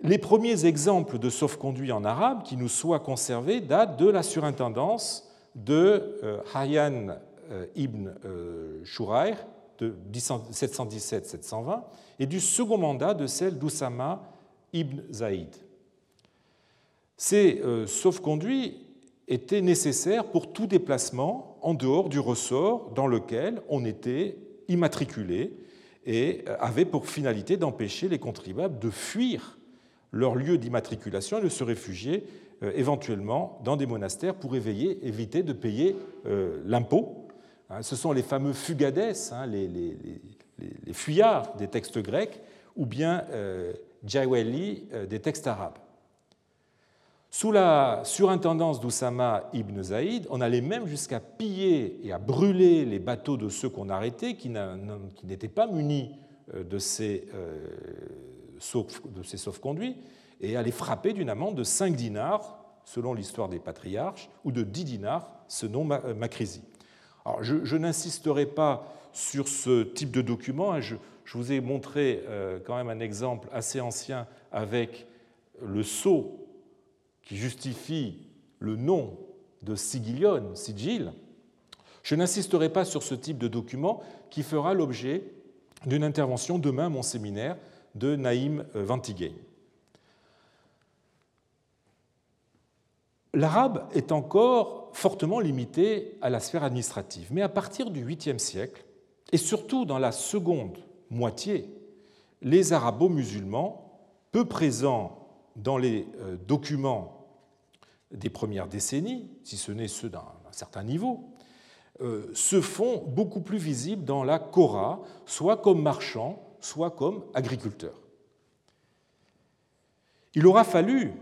Les premiers exemples de sauf-conduit en arabe qui nous soient conservés datent de la surintendance de euh, euh, ibn Shurair de 717-720 et du second mandat de celle d'Oussama ibn Zaïd. Ces euh, sauf-conduits étaient nécessaires pour tout déplacement en dehors du ressort dans lequel on était immatriculé et euh, avait pour finalité d'empêcher les contribuables de fuir leur lieu d'immatriculation et de se réfugier euh, éventuellement dans des monastères pour éviter de payer l'impôt. Hein, ce sont les fameux fugades, hein, les, fuyards des textes grecs, ou bien jaweli des textes arabes. Sous la surintendance d'Oussama ibn Zaïd, on allait même jusqu'à piller et à brûler les bateaux de ceux qu'on arrêtait qui n'étaient pas munis euh, de ces, euh, ces sauf-conduits et à les frapper d'une amende de 5 dinars, selon l'histoire des patriarches, ou de 10 dinars, selon euh, Macrisi. Je, n'insisterai pas sur ce type de document. Hein. Je, vous ai montré quand même un exemple assez ancien avec le sceau qui justifie le nom de sigilion, sigil, je n'insisterai pas sur ce type de document qui fera l'objet d'une intervention demain à mon séminaire de Naïm Ventigay. L'arabe est encore fortement limité à la sphère administrative, mais à partir du 8e siècle, et surtout dans la seconde moitié, les arabo-musulmans, peu présents dans les euh, documents des premières décennies, si ce n'est ceux d'un certain niveau, euh, se font beaucoup plus visibles dans la Kora, soit comme marchands, soit comme agriculteurs. Il aura fallu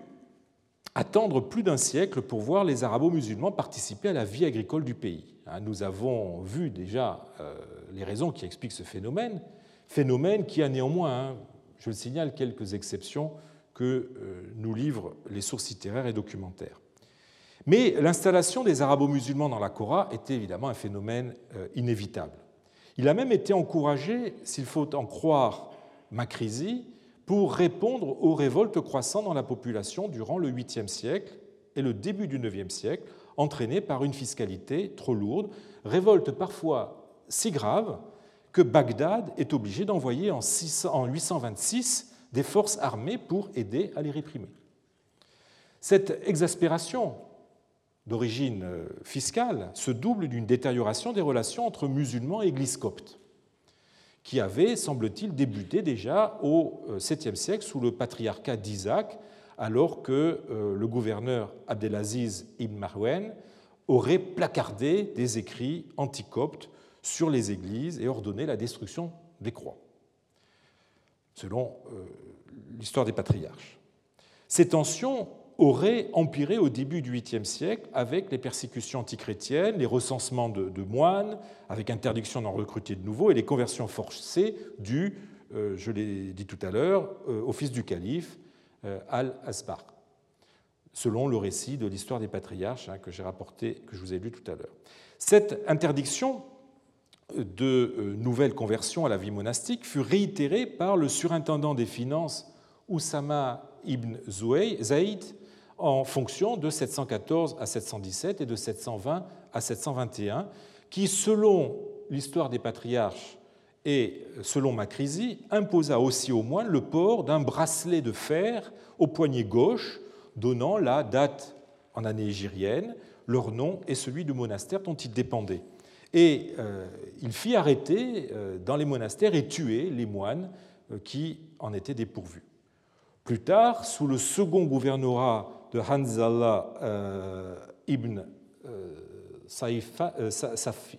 attendre plus d'un siècle pour voir les arabo-musulmans participer à la vie agricole du pays. Hein, nous avons vu déjà euh, les raisons qui expliquent ce phénomène, phénomène qui a néanmoins, hein, je le signale, quelques exceptions que euh, nous livrent les sources littéraires et documentaires. Mais l'installation des arabo-musulmans dans la Kora était évidemment un phénomène euh, inévitable. Il a même été encouragé, s'il faut en croire Macrisi, pour répondre aux révoltes croissantes dans la population durant le 8e siècle et le début du 9e siècle, entraînées par une fiscalité trop lourde, révoltes parfois si graves que Bagdad est obligé d'envoyer en 826 des forces armées pour aider à les réprimer. Cette exaspération d'origine euh, fiscale se double d'une détérioration des relations entre musulmans et église copte, qui avait, semble-t-il, débuté déjà au 7e euh, siècle sous le patriarcat d'Isaac, alors que euh, le gouverneur Abdelaziz ibn Marwen aurait placardé des écrits anticoptes sur les églises et ordonné la destruction des croix selon euh, l'histoire des patriarches. Ces tensions auraient empiré au début du 8e siècle avec les persécutions antichrétiennes, les recensements de, moines, avec interdiction d'en recruter de nouveaux et les conversions forcées dues, euh, je l'ai dit tout à l'heure, euh, au fils du calife, Al-Asbar, selon le récit de l'histoire des patriarches hein, que j'ai rapporté, que je vous ai lu tout à l'heure. Cette interdiction de euh, nouvelles conversions à la vie monastique fut réitérée par le surintendant des finances Oussama ibn Zayd en fonction de 714 à 717 et de 720 à 721, qui, selon l'histoire des patriarches et selon Macrisi, imposa aussi au moins le port d'un bracelet de fer au poignet gauche, donnant la date en année égérienne, leur nom et celui du monastère dont ils dépendaient Et il fit arrêter dans les monastères et tuer les moines qui en étaient dépourvus. Plus tard, sous le second gouvernorat de Hanzallah ibn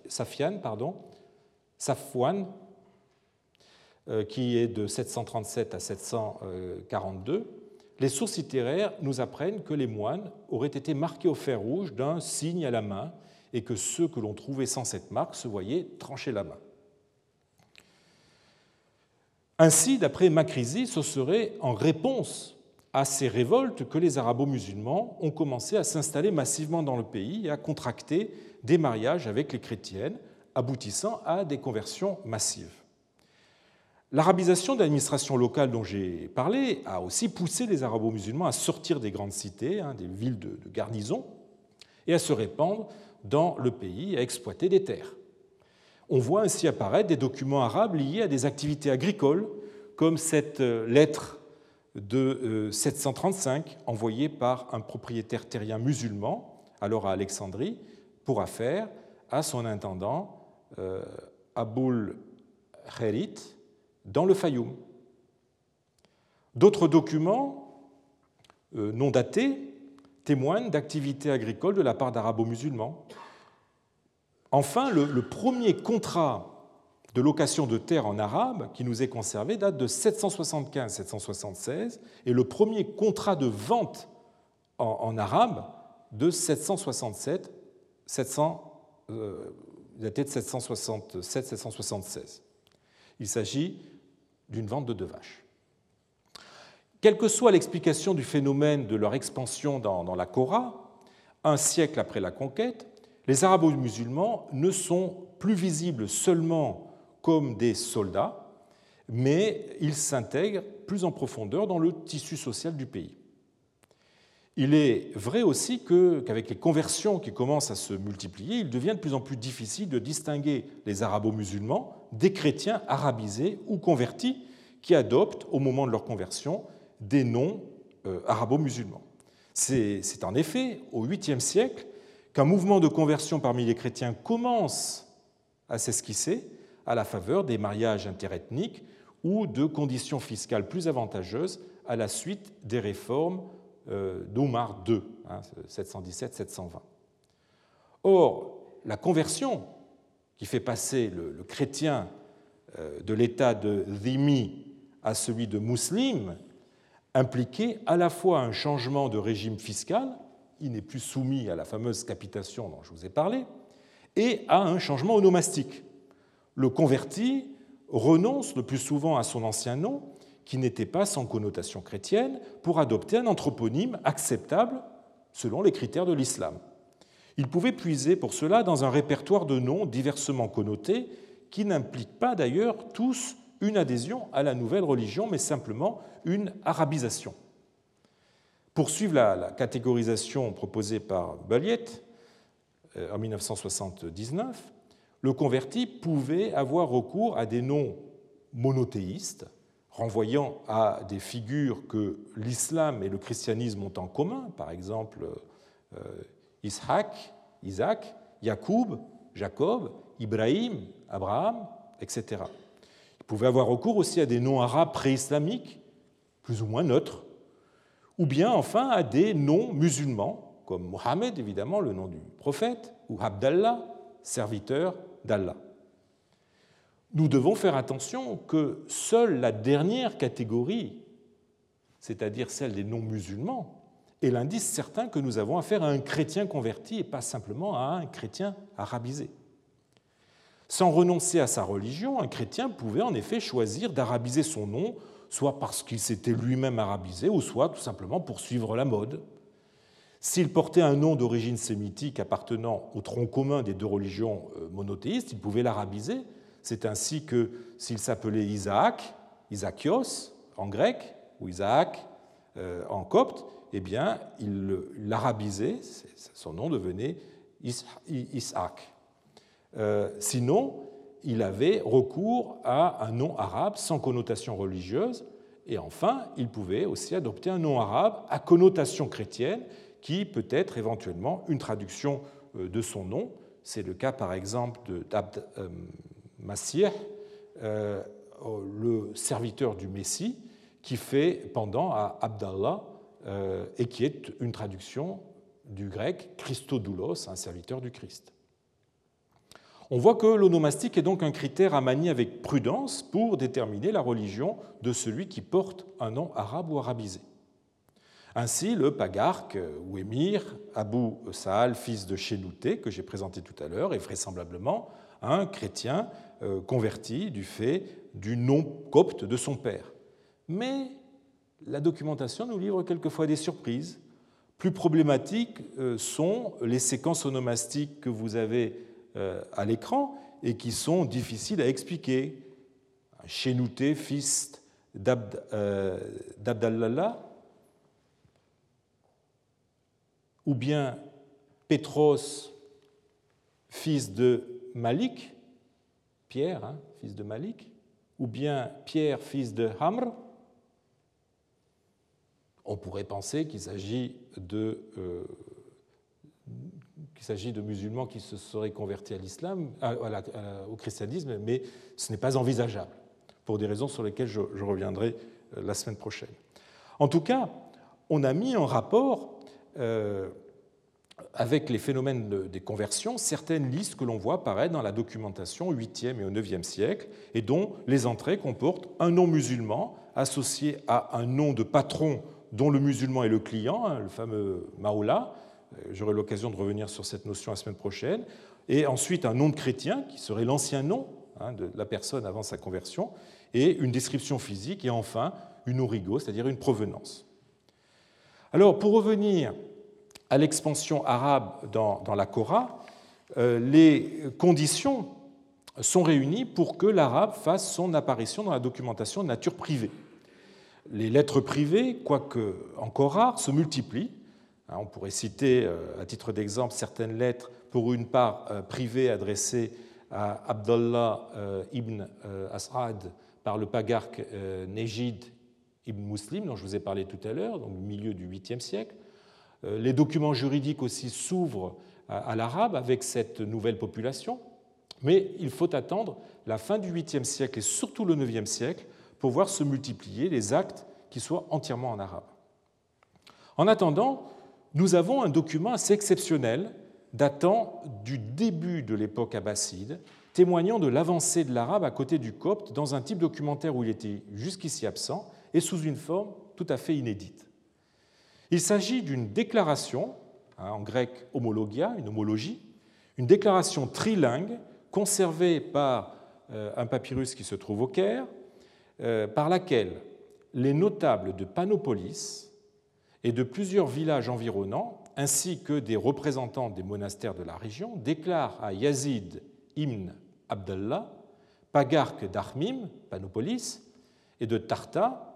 Safian, pardon, Safwan, euh, qui est de 737 à 742, les sources littéraires nous apprennent que les moines auraient été marqués au fer rouge d'un signe à la main et que ceux que l'on trouvait sans cette marque se voyaient trancher la main. Ainsi, d'après Makrizi, ce serait en réponse à ces révoltes que les arabo-musulmans ont commencé à s'installer massivement dans le pays et à contracter des mariages avec les chrétiennes, aboutissant à des conversions massives. L'arabisation de l'administration locale dont j'ai parlé a aussi poussé les arabo-musulmans à sortir des grandes cités, hein, des villes de, garnison, et à se répandre dans le pays, à exploiter des terres. On voit ainsi apparaître des documents arabes liés à des activités agricoles, comme cette euh, lettre de 735 euh, envoyée par un propriétaire terrien musulman, alors à Alexandrie, pour affaire à son intendant euh, Aboul Kherit, dans le Fayoum. D'autres documents euh, non datés témoignent d'activités agricoles de la part d'arabo-musulmans. Enfin, le, premier contrat de location de terre en arabe qui nous est conservé date de 775-776 et le premier contrat de vente en, arabe de 767, 700, euh, 767-776. Il s'agit d'une vente de deux vaches. Quelle que soit l'explication du phénomène de leur expansion dans, la Kora, un siècle après la conquête, les arabo-musulmans ne sont plus visibles seulement comme des soldats, mais ils s'intègrent plus en profondeur dans le tissu social du pays. Il est vrai aussi qu'avec les conversions qui commencent à se multiplier, il devient de plus en plus difficile de distinguer les arabo-musulmans des chrétiens arabisés ou convertis qui adoptent, au moment de leur conversion, des noms euh, arabo-musulmans. C'est en effet au 8e siècle qu'un mouvement de conversion parmi les chrétiens commence à s'esquisser à la faveur des mariages interethniques ou de conditions fiscales plus avantageuses à la suite des réformes d'Omar II, 717-720. Hein, Or, la conversion qui fait passer le, chrétien euh, de l'état de dhimmi à celui de musulman impliquait à la fois un changement de régime fiscal, il n'est plus soumis à la fameuse capitation dont je vous ai parlé, et à un changement onomastique. Le converti renonce le plus souvent à son ancien nom, qui n'était pas sans connotation chrétienne, pour adopter un anthroponyme acceptable selon les critères de l'islam. Il pouvait puiser pour cela dans un répertoire de noms diversement connotés, qui n'impliquent pas d'ailleurs tous une adhésion à la nouvelle religion, mais simplement une arabisation. Pour suivre la, catégorisation proposée par Baliet euh, en 1979, le converti pouvait avoir recours à des noms monothéistes, renvoyant à des figures que l'islam et le christianisme ont en commun, par exemple euh, Isaac, Jacob, Jacob, Ibrahim, Abraham, etc. Il pouvait avoir recours aussi à des noms arabes préislamiques, plus ou moins neutres, ou bien enfin à des noms musulmans, comme Mohammed, évidemment, le nom du prophète, ou Abdallah, serviteur d'Allah. Nous devons faire attention que seule la dernière catégorie, c'est-à-dire celle des noms musulmans, est l'indice certain que nous avons affaire à un chrétien converti et pas simplement à un chrétien arabisé. Sans renoncer à sa religion, un chrétien pouvait en effet choisir d'arabiser son nom, soit parce qu'il s'était lui-même arabisé, ou soit tout simplement pour suivre la mode. S'il portait un nom d'origine sémitique appartenant au tronc commun des deux religions euh, monothéistes, il pouvait l'arabiser. C'est ainsi que s'il s'appelait Isaac, Isaacios en grec, ou Isaac euh, en copte, eh bien, il l'arabisait, son nom devenait Isaac. Euh, sinon, il avait recours à un nom arabe sans connotation religieuse. Et enfin, il pouvait aussi adopter un nom arabe à connotation chrétienne, qui peut être éventuellement une traduction euh, de son nom, C'est le cas par exemple d'Abd euh, Masih, euh, le serviteur du Messie, qui fait pendant à Abdallah et qui est une traduction du grec Christodoulos, un serviteur du Christ. On voit que l'onomastique est donc un critère à manier avec prudence pour déterminer la religion de celui qui porte un nom arabe ou arabisé. Ainsi, le pagarque ou émir Abu Sa'al, fils de Chénouté, que j'ai présenté tout à l'heure, est vraisemblablement un chrétien euh, converti du fait du nom copte de son père. Mais la documentation nous livre quelquefois des surprises. Plus problématiques euh, sont les séquences onomastiques que vous avez euh, à l'écran et qui sont difficiles à expliquer. Chénouté, fils d'Abdallah, ou bien Pétros, fils de Malik, Pierre, hein, fils de Malik, ou bien Pierre, fils de Hamr, on pourrait penser qu'il s'agit de, euh, musulmans qui se seraient convertis à l'islam, au christianisme, mais ce n'est pas envisageable, pour des raisons sur lesquelles je, je reviendrai euh, la semaine prochaine. En tout cas, on a mis en rapport euh, avec les phénomènes des conversions certaines listes que l'on voit apparaître dans la documentation au 8e et au 9e siècle, et dont les entrées comportent un nom musulman associé à un nom de patron dont le musulman est le client, hein, le fameux Maoula. Euh, j'aurai l'occasion de revenir sur cette notion la semaine prochaine. Et ensuite un nom de chrétien, qui serait l'ancien nom hein, de la personne avant sa conversion, et une description physique, et enfin une origo, c'est-à-dire une provenance. Alors, pour revenir à l'expansion arabe dans, la Korah, euh, les conditions sont réunies pour que l'arabe fasse son apparition dans la documentation de nature privée. Les lettres privées, quoique encore rares, se multiplient. Hein, on pourrait citer euh, à titre d'exemple certaines lettres, pour une part euh, privées, adressées à Abdullah ibn As'ad par le pagarque Nejid ibn Muslim, dont je vous ai parlé tout à l'heure, au milieu du 8e siècle, euh, les documents juridiques aussi s'ouvrent à l'arabe avec cette nouvelle population, mais il faut attendre la fin du 8e siècle et surtout le 9e siècle pour voir se multiplier les actes qui soient entièrement en arabe. En attendant, nous avons un document assez exceptionnel datant du début de l'époque abbasside, témoignant de l'avancée de l'arabe à côté du copte dans un type documentaire où il était jusqu'ici absent et sous une forme tout à fait inédite. Il s'agit d'une déclaration, hein, en grec homologia, une homologie, une déclaration trilingue conservée par euh, un papyrus qui se trouve au Caire, euh, par laquelle les notables de Panopolis et de plusieurs villages environnants, ainsi que des représentants des monastères de la région, déclarent à Yazid ibn Abdallah, pagarque d'Armim, Panopolis, et de Tarta,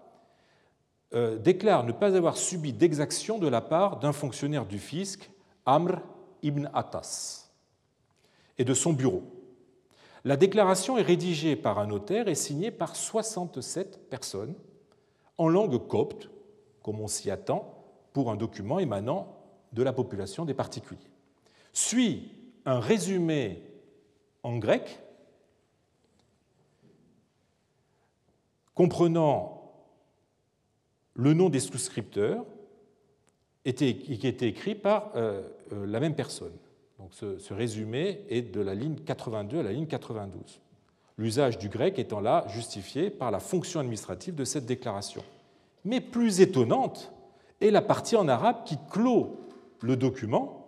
déclare ne pas avoir subi d'exaction de la part d'un fonctionnaire du fisc, Amr ibn Attas, et de son bureau. La déclaration est rédigée par un notaire et signée par 67 personnes en langue copte, comme on s'y attend pour un document émanant de la population des particuliers. Suit un résumé en grec comprenant le nom des souscripteurs était, qui était écrit par euh, euh, la même personne. Donc ce, résumé est de la ligne 82 à la ligne 92. L'usage du grec étant là justifié par la fonction administrative de cette déclaration. Mais plus étonnante est la partie en arabe qui clôt le document.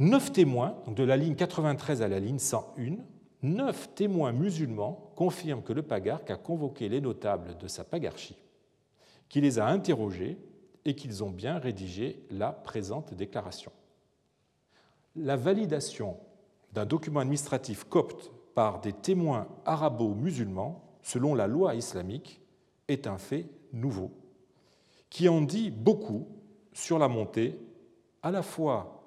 Neuf témoins, de la ligne 93 à la ligne 101, neuf témoins musulmans confirment que le pagarque a convoqué les notables de sa pagarchie, qu'il les a interrogés et qu'ils ont bien rédigé la présente déclaration. La validation d'un document administratif copte par des témoins arabo-musulmans, selon la loi islamique, est un fait nouveau, qui en dit beaucoup sur la montée à la fois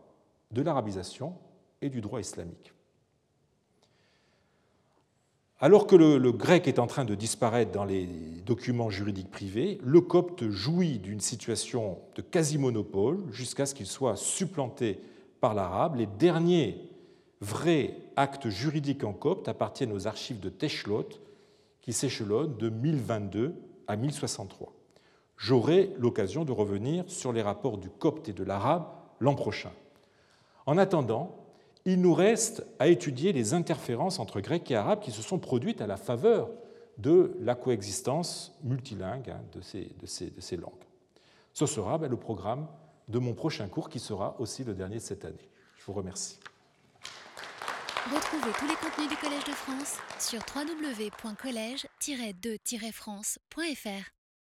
de l'arabisation et du droit islamique. Alors que le, grec est en train de disparaître dans les documents juridiques privés, le copte jouit d'une situation de quasi-monopole jusqu'à ce qu'il soit supplanté par l'arabe. Les derniers vrais actes juridiques en copte appartiennent aux archives de Techlot, qui s'échelonnent de 1022 à 1063. J'aurai l'occasion de revenir sur les rapports du copte et de l'arabe l'an prochain. En attendant, il nous reste à étudier les interférences entre grec et arabe qui se sont produites à la faveur de la coexistence multilingue hein, de, ces, langues. Ce sera ben, le programme de mon prochain cours qui sera aussi le dernier de cette année. Je vous remercie. Retrouvez tous les contenus du Collège de France sur www.colège-2-france.fr.